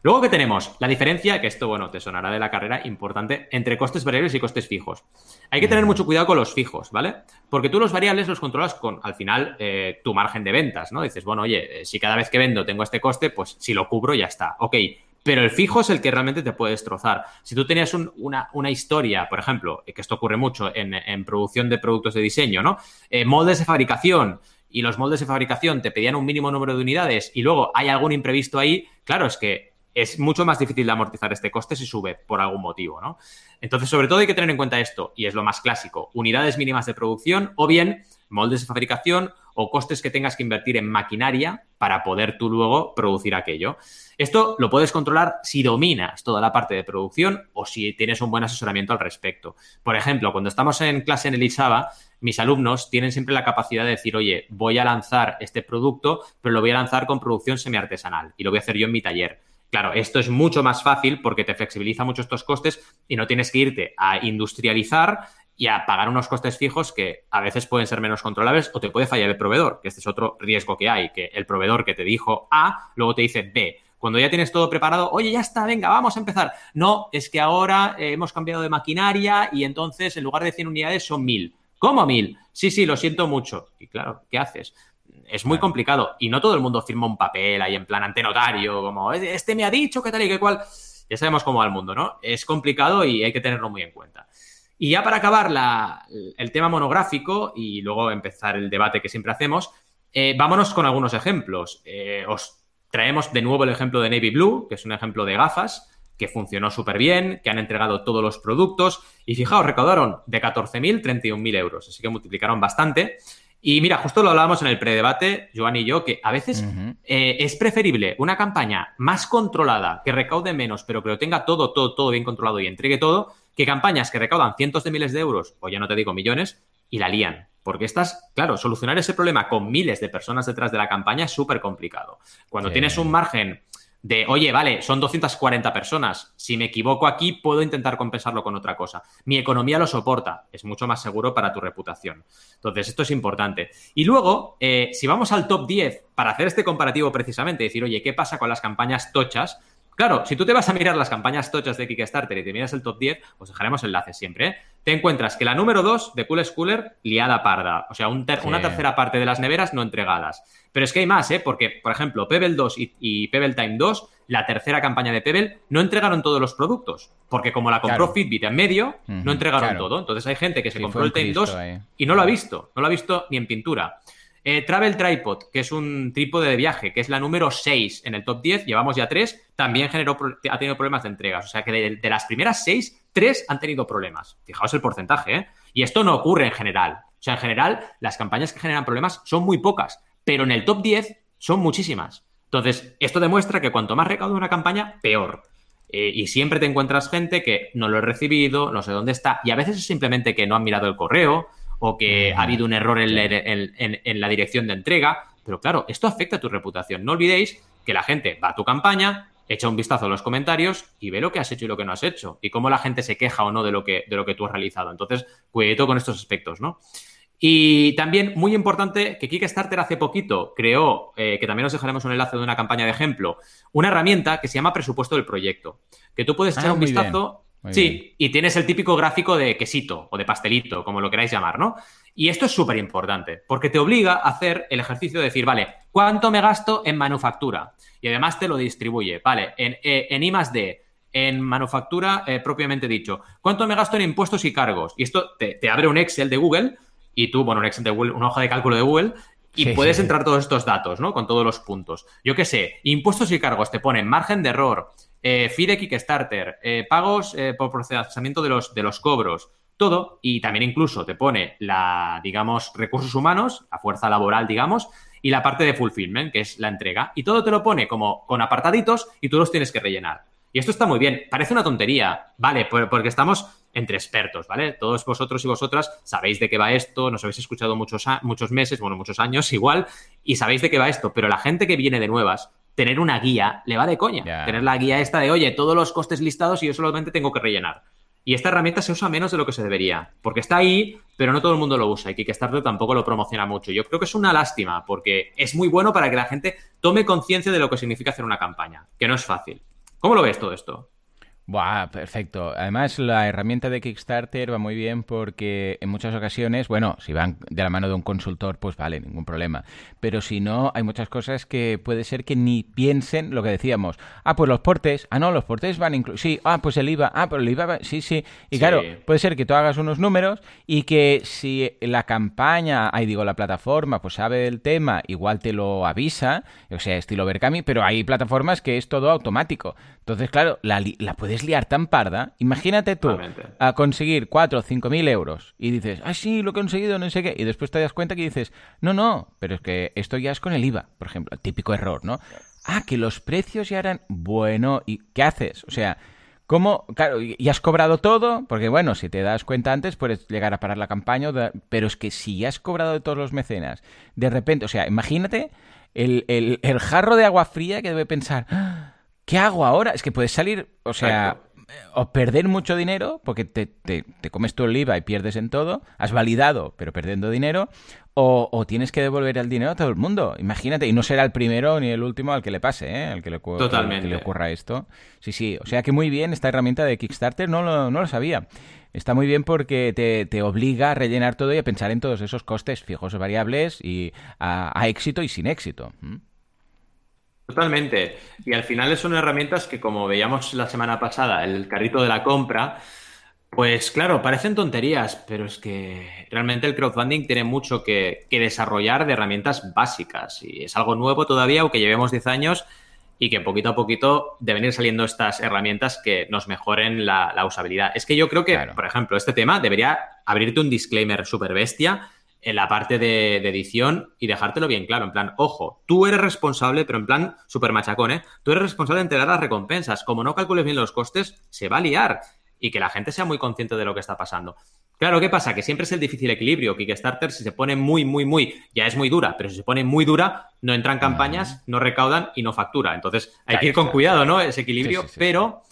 Speaker 2: Luego que tenemos la diferencia, que esto, bueno, te sonará de la carrera, importante, entre costes variables y costes fijos. Hay que tener mucho cuidado con los fijos, ¿vale? Porque tú los variables los controlas con, al final, eh, tu margen de ventas, ¿no? Dices, bueno, oye, eh, si cada vez que vendo tengo este coste, pues si lo cubro ya está. Ok, pero el fijo es el que realmente te puede destrozar. Si tú tenías una, historia, por ejemplo, que esto ocurre mucho en, producción de productos de diseño, ¿no? Eh, moldes de fabricación y los moldes de fabricación te pedían un mínimo número de unidades y luego hay algún imprevisto ahí, claro, es que es mucho más difícil de amortizar este coste si sube por algún motivo, ¿no? Entonces, sobre todo hay que tener en cuenta esto, y es lo más clásico, unidades mínimas de producción o bien moldes de fabricación o costes que tengas que invertir en maquinaria para poder tú luego producir aquello. Esto lo puedes controlar si dominas toda la parte de producción o si tienes un buen asesoramiento al respecto. Por ejemplo, cuando estamos en clase en Elisaba, mis alumnos tienen siempre la capacidad de decir, oye, voy a lanzar este producto, pero lo voy a lanzar con producción semiartesanal y lo voy a hacer yo en mi taller Claro, esto es mucho más fácil porque te flexibiliza mucho estos costes y no tienes que irte a industrializar y a pagar unos costes fijos que a veces pueden ser menos controlables o te puede fallar el proveedor, que este es otro riesgo que hay, que el proveedor que te dijo A, luego te dice B. Cuando ya tienes todo preparado, oye, ya está, venga, vamos a empezar. No, es que ahora eh, hemos cambiado de maquinaria y entonces en lugar de 100 unidades son 1000. ¿Cómo 1000? Sí, sí, lo siento mucho. Y claro, ¿qué haces? Es muy complicado y no todo el mundo firma un papel ahí en plan ante notario, como este me ha dicho que tal y que cual. Ya sabemos cómo va el mundo, ¿no? Es complicado y hay que tenerlo muy en cuenta. Y ya para acabar el tema monográfico y luego empezar el debate que siempre hacemos, eh, vámonos con algunos ejemplos. Eh, os traemos de nuevo el ejemplo de Navy Blue, que es un ejemplo de gafas que funcionó súper bien, que han entregado todos los productos y fijaos, recaudaron de 14.000, 31.000 euros, así que multiplicaron bastante. Y mira, justo lo hablábamos en el predebate, Joan y yo, que a veces eh, es preferible una campaña más controlada, que recaude menos, pero que lo tenga todo, todo, todo bien controlado y entregue todo, que campañas que recaudan cientos de miles de euros, o ya no te digo millones, y la lían. Porque estás, claro, solucionar ese problema con miles de personas detrás de la campaña es súper complicado. Cuando tienes un margen de, oye, vale, son 240 personas, si me equivoco aquí puedo intentar compensarlo con otra cosa. Mi economía lo soporta, es mucho más seguro para tu reputación. Entonces, esto es importante. Y luego, eh, si vamos al top 10, para hacer este comparativo precisamente, decir, oye, ¿qué pasa con las campañas tochas? Claro, si tú te vas a mirar las campañas tochas de Kickstarter y te miras el top 10, os dejaremos enlaces siempre, ¿eh? te encuentras que la número 2 de Cool Schooler, liada parda. O sea, una tercera parte de las neveras no entregadas. Pero es que hay más, ¿eh? Porque, por ejemplo, Pebble 2 y, Pebble Time 2, la tercera campaña de Pebble, no entregaron todos los productos. Porque como la compró Fitbit en medio, no entregaron todo. Entonces hay gente que se compró el Time 2 y no lo ha visto. No lo ha visto ni en pintura. Eh, Travel Tripod, que es un trípode de viaje, que es la número 6 en el top 10, llevamos ya 3, también generó, ha tenido problemas de entregas. O sea que de, las primeras 6, 3 han tenido problemas. Fijaos el porcentaje, ¿eh? Y esto no ocurre en general. O sea, en general, las campañas que generan problemas son muy pocas, pero en el top 10 son muchísimas. Entonces, esto demuestra que cuanto más recauda una campaña, peor. Eh, y siempre te encuentras gente que no lo he recibido, no sé dónde está, y a veces es simplemente que no han mirado el correo, o que ha habido un error en, la dirección de entrega. Pero claro, esto afecta a tu reputación. No olvidéis que la gente va a tu campaña, echa un vistazo a los comentarios y ve lo que has hecho y lo que no has hecho. Y cómo la gente se queja o no de lo que, de lo que tú has realizado. Entonces, cuidado con estos aspectos, ¿no? Y también, muy importante, que Kickstarter hace poquito creó, eh, que también os dejaremos un enlace de una campaña de ejemplo, una herramienta que se llama presupuesto del proyecto. Que tú puedes echar ah, un vistazo sí, y tienes el típico gráfico de quesito o de pastelito, como lo queráis llamar, ¿no? Y esto es súper importante, porque te obliga a hacer el ejercicio de decir, vale, ¿cuánto me gasto en manufactura? Y además te lo distribuye, vale, en, eh, en I más D, en manufactura eh, propiamente dicho, ¿cuánto me gasto en impuestos y cargos? Y esto te, abre un Excel de Google y tú, bueno, un Excel de Google, una hoja de cálculo de Google y puedes entrar todos estos datos, ¿no? Con todos los puntos. Yo qué sé, impuestos y cargos te ponen margen de error, eh, FIDE Kickstarter, eh, pagos eh, por procesamiento de los, de los cobros, todo, y también incluso te pone la, digamos, recursos humanos, la fuerza laboral, digamos, y la parte de fulfillment, que es la entrega, y todo te lo pone como con apartaditos y tú los tienes que rellenar. Y esto está muy bien, parece una tontería, ¿vale? Porque estamos entre expertos, ¿vale? Todos vosotros y vosotras sabéis de qué va esto, nos habéis escuchado muchos, muchos meses, bueno, muchos años igual, y sabéis de qué va esto, pero la gente que viene de nuevas tener una guía le va de coña. Tener la guía esta de, oye, todos los costes listados y yo solamente tengo que rellenar. Y esta herramienta se usa menos de lo que se debería, porque está ahí, pero no todo el mundo lo usa y Kickstarter tampoco lo promociona mucho. Yo creo que es una lástima, porque es muy bueno para que la gente tome conciencia de lo que significa hacer una campaña, que no es fácil. ¿Cómo lo ves todo esto?
Speaker 1: Buah, perfecto. Además, la herramienta de Kickstarter va muy bien porque en muchas ocasiones, bueno, si van de la mano de un consultor, pues vale, ningún problema. Pero si no, hay muchas cosas que puede ser que ni piensen lo que decíamos. Ah, pues los portes. Ah, no, los portes van incluso. Sí, ah, pues el IVA. Ah, pero el IVA. Va... Sí, sí. Y claro, puede ser que tú hagas unos números y que si la campaña, ahí digo, la plataforma, pues sabe el tema, igual te lo avisa, o sea, estilo Berkami, pero hay plataformas que es todo automático. Entonces, claro, la, la puedes liar tan parda. Imagínate tú a conseguir 4 o 5 mil euros y dices, ah, sí, lo he conseguido, no sé qué. Y después te das cuenta que dices, no, no, pero es que esto ya es con el IVA, por ejemplo. Típico error, ¿no? Ah, que los precios ya eran. Bueno, ¿y qué haces? O sea. ¿Cómo? Claro, y has cobrado todo, porque bueno, si te das cuenta antes puedes llegar a parar la campaña, pero es que si ya has cobrado de todos los mecenas, de repente, o sea, imagínate el, el jarro de agua fría que debe pensar, ¿qué hago ahora? Es que puedes salir, o sea, o perder mucho dinero, porque te, te, comes todo el IVA y pierdes en todo, has validado, pero perdiendo dinero, o, tienes que devolver el dinero a todo el mundo. Imagínate, y no será el primero ni el último al que le pase, ¿eh? al que le,
Speaker 2: Totalmente.
Speaker 1: le ocurra esto. Sí, sí, o sea que muy bien esta herramienta de Kickstarter, no lo, no lo sabía. Está muy bien porque te, te, obliga a rellenar todo y a pensar en todos esos costes fijos o variables y a, a éxito y sin éxito.
Speaker 2: Totalmente. Y al final son herramientas que, como veíamos la semana pasada, el carrito de la compra, pues claro, parecen tonterías, pero es que realmente el crowdfunding tiene mucho que, desarrollar de herramientas básicas. Y es algo nuevo todavía, aunque llevemos 10 años, y que poquito a poquito deben ir saliendo estas herramientas que nos mejoren la, usabilidad. Es que yo creo que, por ejemplo, este tema debería abrirte un disclaimer súper bestia en la parte de, edición y dejártelo bien claro. En plan, ojo, tú eres responsable, pero en plan súper machacón, ¿eh? Tú eres responsable de entregar las recompensas. Como no calcules bien los costes, se va a liar. Y que la gente sea muy consciente de lo que está pasando. Claro, ¿qué pasa? Que siempre es el difícil equilibrio. Kickstarter, si se pone muy, muy, muy, ya es muy dura, pero si se pone muy dura, no entran campañas, no recaudan y no factura. Entonces, hay que ir con cuidado, ¿no? Ese equilibrio, pero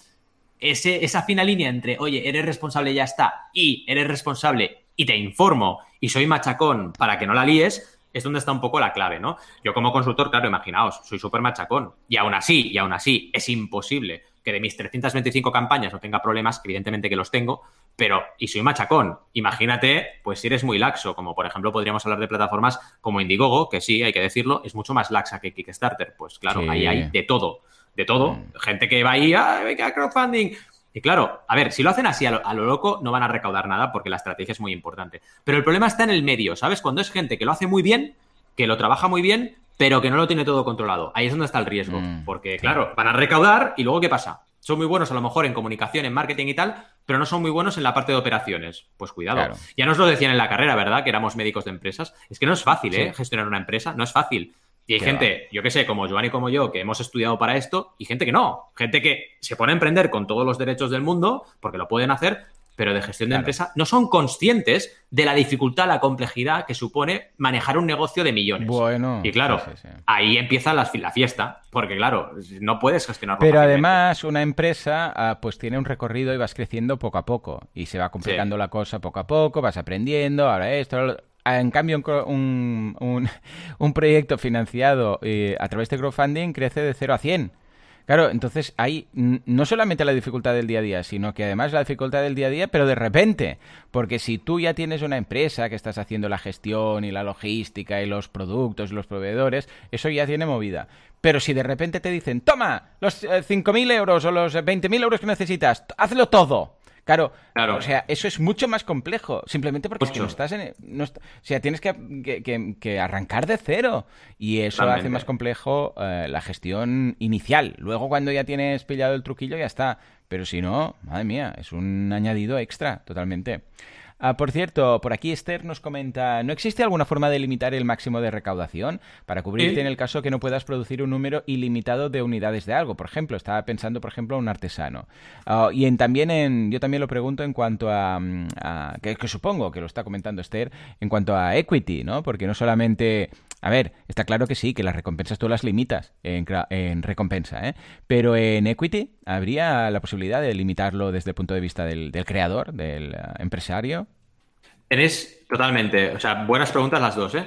Speaker 2: ese, esa fina línea entre, oye, eres responsable y ya está, y eres responsable y te informo y soy machacón para que no la líes, es donde está un poco la clave, ¿no? Yo como consultor, claro, imaginaos, soy súper machacón. Y aún así, y aún así, es imposible que de mis 325 campañas no tenga problemas, evidentemente que los tengo, pero, y soy machacón, imagínate, pues si eres muy laxo, como por ejemplo podríamos hablar de plataformas como Indiegogo, que sí, hay que decirlo, es mucho más laxa que Kickstarter. Pues claro, ahí hay de todo, de todo. Mm. Gente que va ahí, ¡ah, crowdfunding! Y claro, a ver, si lo hacen así a lo, loco, no van a recaudar nada porque la estrategia es muy importante. Pero el problema está en el medio, ¿sabes? Cuando es gente que lo hace muy bien, que lo trabaja muy bien, pero que no lo tiene todo controlado. Ahí es donde está el riesgo. Mm, porque, claro, van a recaudar y luego, ¿qué pasa? Son muy buenos a lo mejor en comunicación, en marketing y tal, pero no son muy buenos en la parte de operaciones. Pues cuidado. Ya nos lo decían en la carrera, ¿verdad? Que éramos médicos de empresas. Es que no es fácil, ¿eh? Gestionar una empresa, no es fácil. Y hay gente, yo que sé, como Giovanni y como yo, que hemos estudiado para esto, y gente que no. Gente que se pone a emprender con todos los derechos del mundo, porque lo pueden hacer, pero de gestión de empresa, no son conscientes de la dificultad, la complejidad que supone manejar un negocio de millones.
Speaker 1: Bueno.
Speaker 2: Y claro, ahí empieza la, fiesta, porque claro, no puedes gestionarlo.
Speaker 1: Pero además, una empresa ah, pues tiene un recorrido y vas creciendo poco a poco. Y se va complicando la cosa poco a poco, vas aprendiendo, ahora esto, en cambio, un, un, proyecto financiado eh, a través de crowdfunding crece de 0 a 100. Claro, entonces hay no solamente la dificultad del día a día, sino que además la dificultad del día a día, pero de repente. Porque si tú ya tienes una empresa que estás haciendo la gestión y la logística y los productos y los proveedores, eso ya tiene movida. Pero si de repente te dicen, toma, los 5.000 eh, euros o los 20.000 euros que necesitas, hazlo todo. Claro, o sea, eso es mucho más complejo, simplemente porque es que no estás en... o sea, tienes que, arrancar de cero. Y eso hace más complejo eh, la gestión inicial. Luego cuando ya tienes pillado el truquillo ya está, pero si no, madre mía, es un añadido extra totalmente. Ah, por cierto, por aquí Esther nos comenta, ¿no existe alguna forma de limitar el máximo de recaudación para cubrirte en el caso que no puedas producir un número ilimitado de unidades de algo? Por ejemplo, estaba pensando, por ejemplo, un artesano. Ah, y en, también en, yo también lo pregunto en cuanto a, mm, que, supongo que lo está comentando Esther, en cuanto a equity, ¿no? Porque no solamente a ver, está claro que sí, que las recompensas tú las limitas en, en, recompensa, ¿eh? Pero en equity habría la posibilidad de limitarlo desde el punto de vista del, creador, del eh, empresario.
Speaker 2: Tenéis totalmente, o sea, buenas preguntas las dos, ¿eh?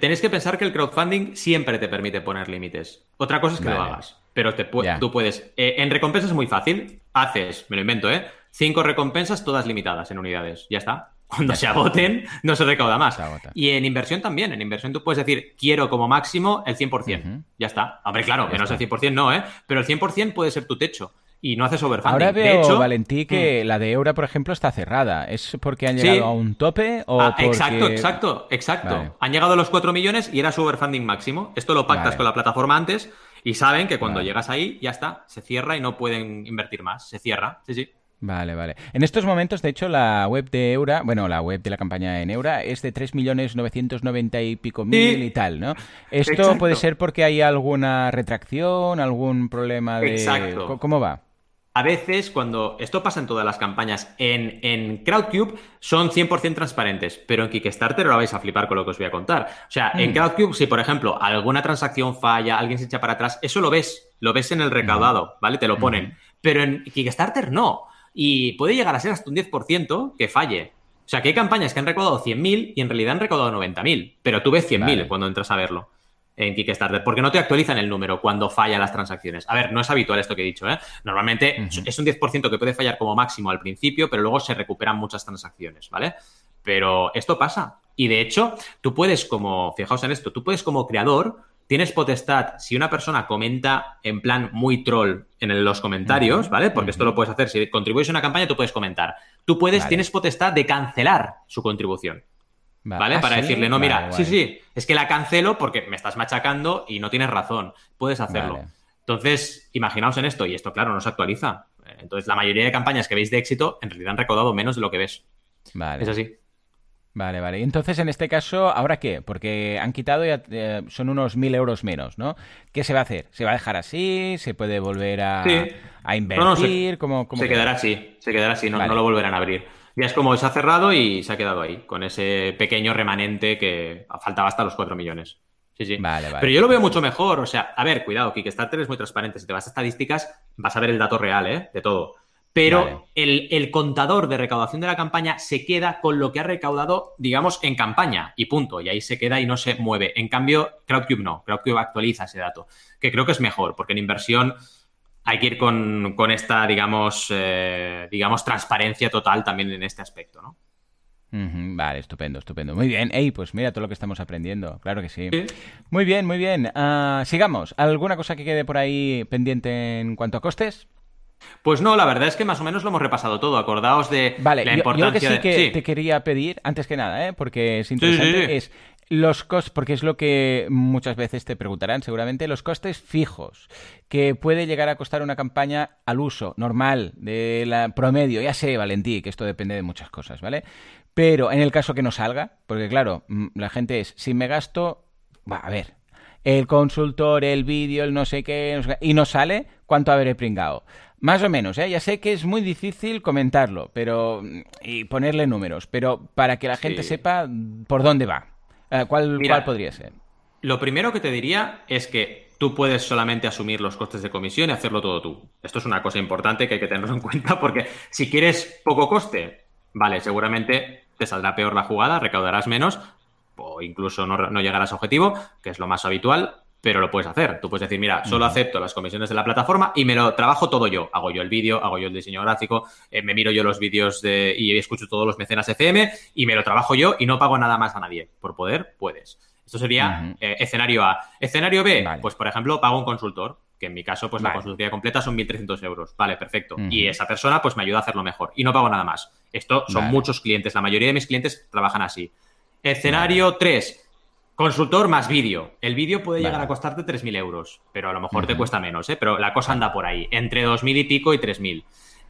Speaker 2: Tenéis que pensar que el crowdfunding siempre te permite poner límites. Otra cosa es que lo hagas, pero te tú puedes. Eh, en recompensas es muy fácil. Haces, me lo invento, ¿eh? Cinco recompensas todas limitadas en unidades. Ya está. Cuando se agoten, no se recauda más. y en inversión también. En inversión tú puedes decir, quiero como máximo el 100%. Ya está. Hombre, claro, menos el 100% no, ¿eh? Pero el 100% puede ser tu techo. Y no haces overfunding.
Speaker 1: Ahora veo, hecho, Valentí, que mm. la de Eura, por ejemplo, está cerrada. ¿Es porque han llegado a un tope o ah,
Speaker 2: Exacto, exacto, exacto. Han llegado a los 4 millones y era su overfunding máximo. Esto lo pactas con la plataforma antes y saben que cuando llegas ahí, ya está, se cierra y no pueden invertir más. Se cierra, sí, sí.
Speaker 1: Vale, vale. En estos momentos, de hecho, la web de Eura, bueno, la web de la campaña en Eura es de 3.990.000 y pico mil y tal, ¿no? Esto puede ser porque hay alguna retracción, algún problema de...
Speaker 2: Exacto.
Speaker 1: ¿Cómo va?
Speaker 2: a veces cuando esto pasa en todas las campañas, en, en Crowdcube son 100% transparentes, pero en Kickstarter lo vais a flipar con lo que os voy a contar. O sea, en mm. Crowdcube, si por ejemplo alguna transacción falla, alguien se echa para atrás, eso lo ves, lo ves en el recaudado, ¿vale? Te lo ponen. Pero en Kickstarter no. Y puede llegar a ser hasta un 10% que falle. O sea, que hay campañas que han recaudado 100.000 y en realidad han recaudado 90.000, pero tú ves 100.000 cuando entras a verlo en Kickstarter, porque no te actualizan el número cuando fallan las transacciones. A ver, no es habitual esto que he dicho, ¿eh? Normalmente es un 10% que puede fallar como máximo al principio, pero luego se recuperan muchas transacciones, ¿vale? Pero esto pasa. Y de hecho, tú puedes como, fijaos en esto, tú puedes como creador, tienes potestad, si una persona comenta en plan muy troll en los comentarios, ¿vale? Porque esto lo puedes hacer, si contribuyes a una campaña, tú puedes comentar. Tú puedes, tienes potestad de cancelar su contribución. ¿Vale? Ah, Para decirle, no, mira, sí, sí, es que la cancelo porque me estás machacando y no tienes razón. Puedes hacerlo. Entonces, imaginaos en esto, y esto, claro, no se actualiza. Entonces, la mayoría de campañas que veis de éxito en realidad han recaudado menos de lo que ves.
Speaker 1: Vale.
Speaker 2: Es así.
Speaker 1: Vale, vale. Entonces, en este caso, ¿ahora qué? Porque han quitado ya eh, son unos mil euros menos, ¿no? ¿Qué se va a hacer? ¿Se va a dejar así? ¿Se puede volver a, a invertir?
Speaker 2: No, se, se quedará así, se quedará así, no, no lo volverán a abrir. Ya es como se ha cerrado y se ha quedado ahí, con ese pequeño remanente que faltaba hasta los 4 millones. Sí, sí.
Speaker 1: Vale, vale.
Speaker 2: Pero yo lo veo mucho mejor. O sea, a ver, cuidado, Kickstarter es muy transparente. Si te vas a estadísticas, vas a ver el dato real, ¿eh? De todo. Pero el, el, contador de recaudación de la campaña se queda con lo que ha recaudado, digamos, en campaña y punto. Y ahí se queda y no se mueve. En cambio, Crowdcube no. Crowdcube actualiza ese dato, que creo que es mejor, porque en inversión hay que ir con, esta, digamos, eh, digamos, transparencia total también en este aspecto, ¿no?
Speaker 1: vale, estupendo, estupendo. Muy bien. Ey, pues mira todo lo que estamos aprendiendo. Claro que sí. Muy bien, muy bien. Ah, sigamos. ¿Alguna cosa que quede por ahí pendiente en cuanto a costes?
Speaker 2: Pues no, la verdad es que más o menos lo hemos repasado todo. Acordaos de la importancia.
Speaker 1: Yo, que sí que te quería pedir, antes que nada, ¿eh? porque es interesante, es los costes, porque es lo que muchas veces te preguntarán seguramente, los costes fijos que puede llegar a costar una campaña al uso normal, de la promedio, ya sé, Valentí, que esto depende de muchas cosas, ¿vale? Pero en el caso que no salga, porque claro, mm, la gente es, si me gasto, va, a ver, el consultor, el vídeo, el no sé qué, y no sale, ¿cuánto habré pringado? Más o menos, ¿eh? Ya sé que es muy difícil comentarlo, pero y ponerle números, pero para que la gente sepa por dónde va. Eh, ¿Cuál, podría ser?
Speaker 2: Lo primero que te diría es que tú puedes solamente asumir los costes de comisión y hacerlo todo tú. Esto es una cosa importante que hay que tenerlo en cuenta porque si quieres poco coste, vale, seguramente te saldrá peor la jugada, recaudarás menos o incluso no, no llegarás a objetivo, que es lo más habitual, pero lo puedes hacer. Tú puedes decir, mira, solo acepto las comisiones de la plataforma y me lo trabajo todo yo. Hago yo el vídeo, hago yo el diseño gráfico, eh, me miro yo los vídeos de, y escucho todos los mecenas FM y me lo trabajo yo y no pago nada más a nadie. Por poder, puedes. Esto sería eh, escenario A. Escenario B, pues por ejemplo, pago un consultor, que en mi caso, pues la consultoría completa son 1.300 euros. Vale, perfecto. Y esa persona, pues me ayuda a hacerlo mejor. Y no pago nada más. Esto son muchos clientes. La mayoría de mis clientes trabajan así. Escenario 3 Consultor más vídeo. El vídeo puede llegar a costarte 3.000 euros, pero a lo mejor te cuesta menos, ¿eh? Pero la cosa anda por ahí, entre 2.000 y pico y 3.000.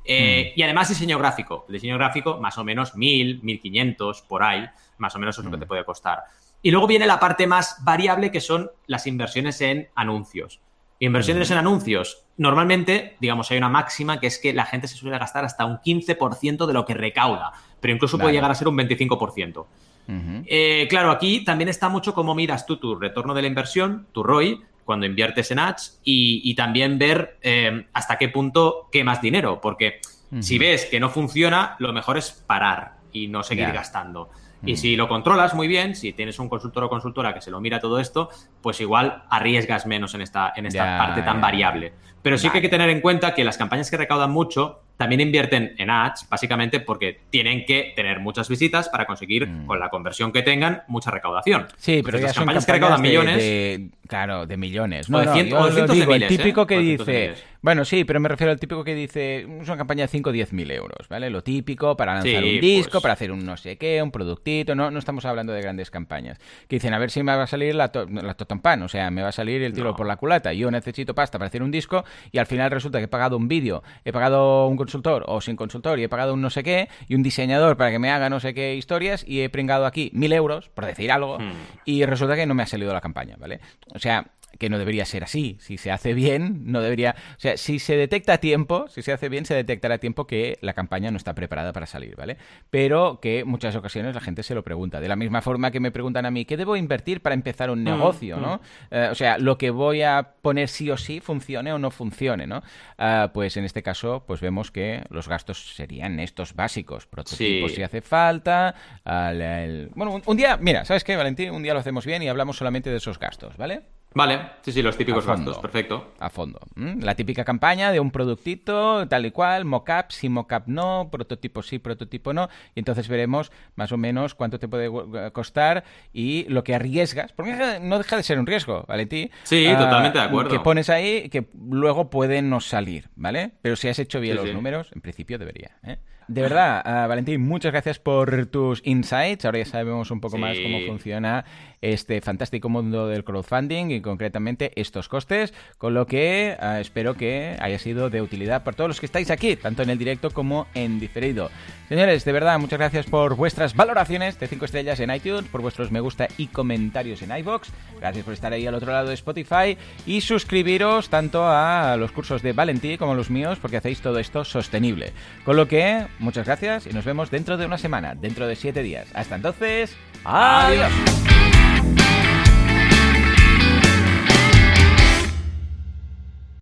Speaker 2: Eh, mm. Y además diseño gráfico. El diseño gráfico más o menos 1.000, 1.500, por ahí. Más o menos es lo que te mm. puede costar. Y luego viene la parte más variable que son las inversiones en anuncios. Inversiones en anuncios. Normalmente, digamos, hay una máxima que es que la gente se suele gastar hasta un 15% de lo que recauda, pero incluso puede llegar a ser un 25%. Eh, claro, aquí también está mucho cómo miras tú tu retorno de la inversión, tu ROI, cuando inviertes en ads y, también ver eh, hasta qué punto quemas dinero, porque si ves que no funciona, lo mejor es parar y no seguir gastando. Y si lo controlas muy bien, si tienes un consultor o consultora que se lo mira todo esto, pues igual arriesgas menos en esta, en esta parte tan variable. Pero sí que hay que tener en cuenta que las campañas que recaudan mucho también invierten en ads, básicamente porque tienen que tener muchas visitas para conseguir, mm. con la conversión que tengan, mucha recaudación.
Speaker 1: Sí, pero las campañas, que recaudan millones. claro, de millones. No, o de, de el típico que dice. Bueno, sí, pero me refiero al típico que dice. Es una campaña de 5 o 10 mil euros, ¿vale? Lo típico para lanzar un disco, pues para hacer un no sé qué, un productito. No, no estamos hablando de grandes campañas. Que dicen, a ver si me va a salir la, to la o sea, me va a salir el tiro por la culata. Yo necesito pasta para hacer un disco y al final resulta que he pagado un vídeo, he pagado un consultor o sin consultor y he pagado un no sé qué y un diseñador para que me haga no sé qué historias y he pringado aquí mil euros, por decir algo, hmm. y resulta que no me ha salido la campaña, ¿vale? O sea, que no debería ser así. Si se hace bien, no debería... O sea, si se detecta a tiempo, si se hace bien, se detectará a tiempo que la campaña no está preparada para salir, ¿vale? Pero que muchas ocasiones la gente se lo pregunta. De la misma forma que me preguntan a mí, ¿qué debo invertir para empezar un mm, negocio, ¿no? Eh, o sea, lo que voy a poner sí o sí funcione o no funcione, ¿no? Ah, pues en este caso, pues vemos que los gastos serían estos básicos. Prototipos si hace falta. Bueno, un día, mira, ¿sabes qué, Valentín? Un día lo hacemos bien y hablamos solamente de esos gastos, ¿vale?
Speaker 2: Vale, sí, sí, los típicos gastos, perfecto.
Speaker 1: A fondo. La típica campaña de un productito, tal y cual, mockup, sí, mockup no, prototipo sí, prototipo no, y entonces veremos más o menos cuánto te puede costar y lo que arriesgas, porque no deja de ser un riesgo, ¿vale?
Speaker 2: Sí, ah, totalmente de acuerdo.
Speaker 1: Que pones ahí que luego puede no salir, ¿vale? Pero si has hecho bien los números, en principio debería, ¿eh? De verdad, uh, Valentín, muchas gracias por tus insights. Ahora ya sabemos un poco más cómo funciona este fantástico mundo del crowdfunding y concretamente estos costes, con lo que uh, espero que haya sido de utilidad para todos los que estáis aquí, tanto en el directo como en diferido. Señores, de verdad, muchas gracias por vuestras valoraciones de 5 estrellas en iTunes, por vuestros me gusta y comentarios en iBox. Gracias por estar ahí al otro lado de Spotify y suscribiros tanto a los cursos de Valentín como a los míos porque hacéis todo esto sostenible. Con lo que muchas gracias y nos vemos dentro de una semana, dentro de siete días. Hasta entonces, adiós.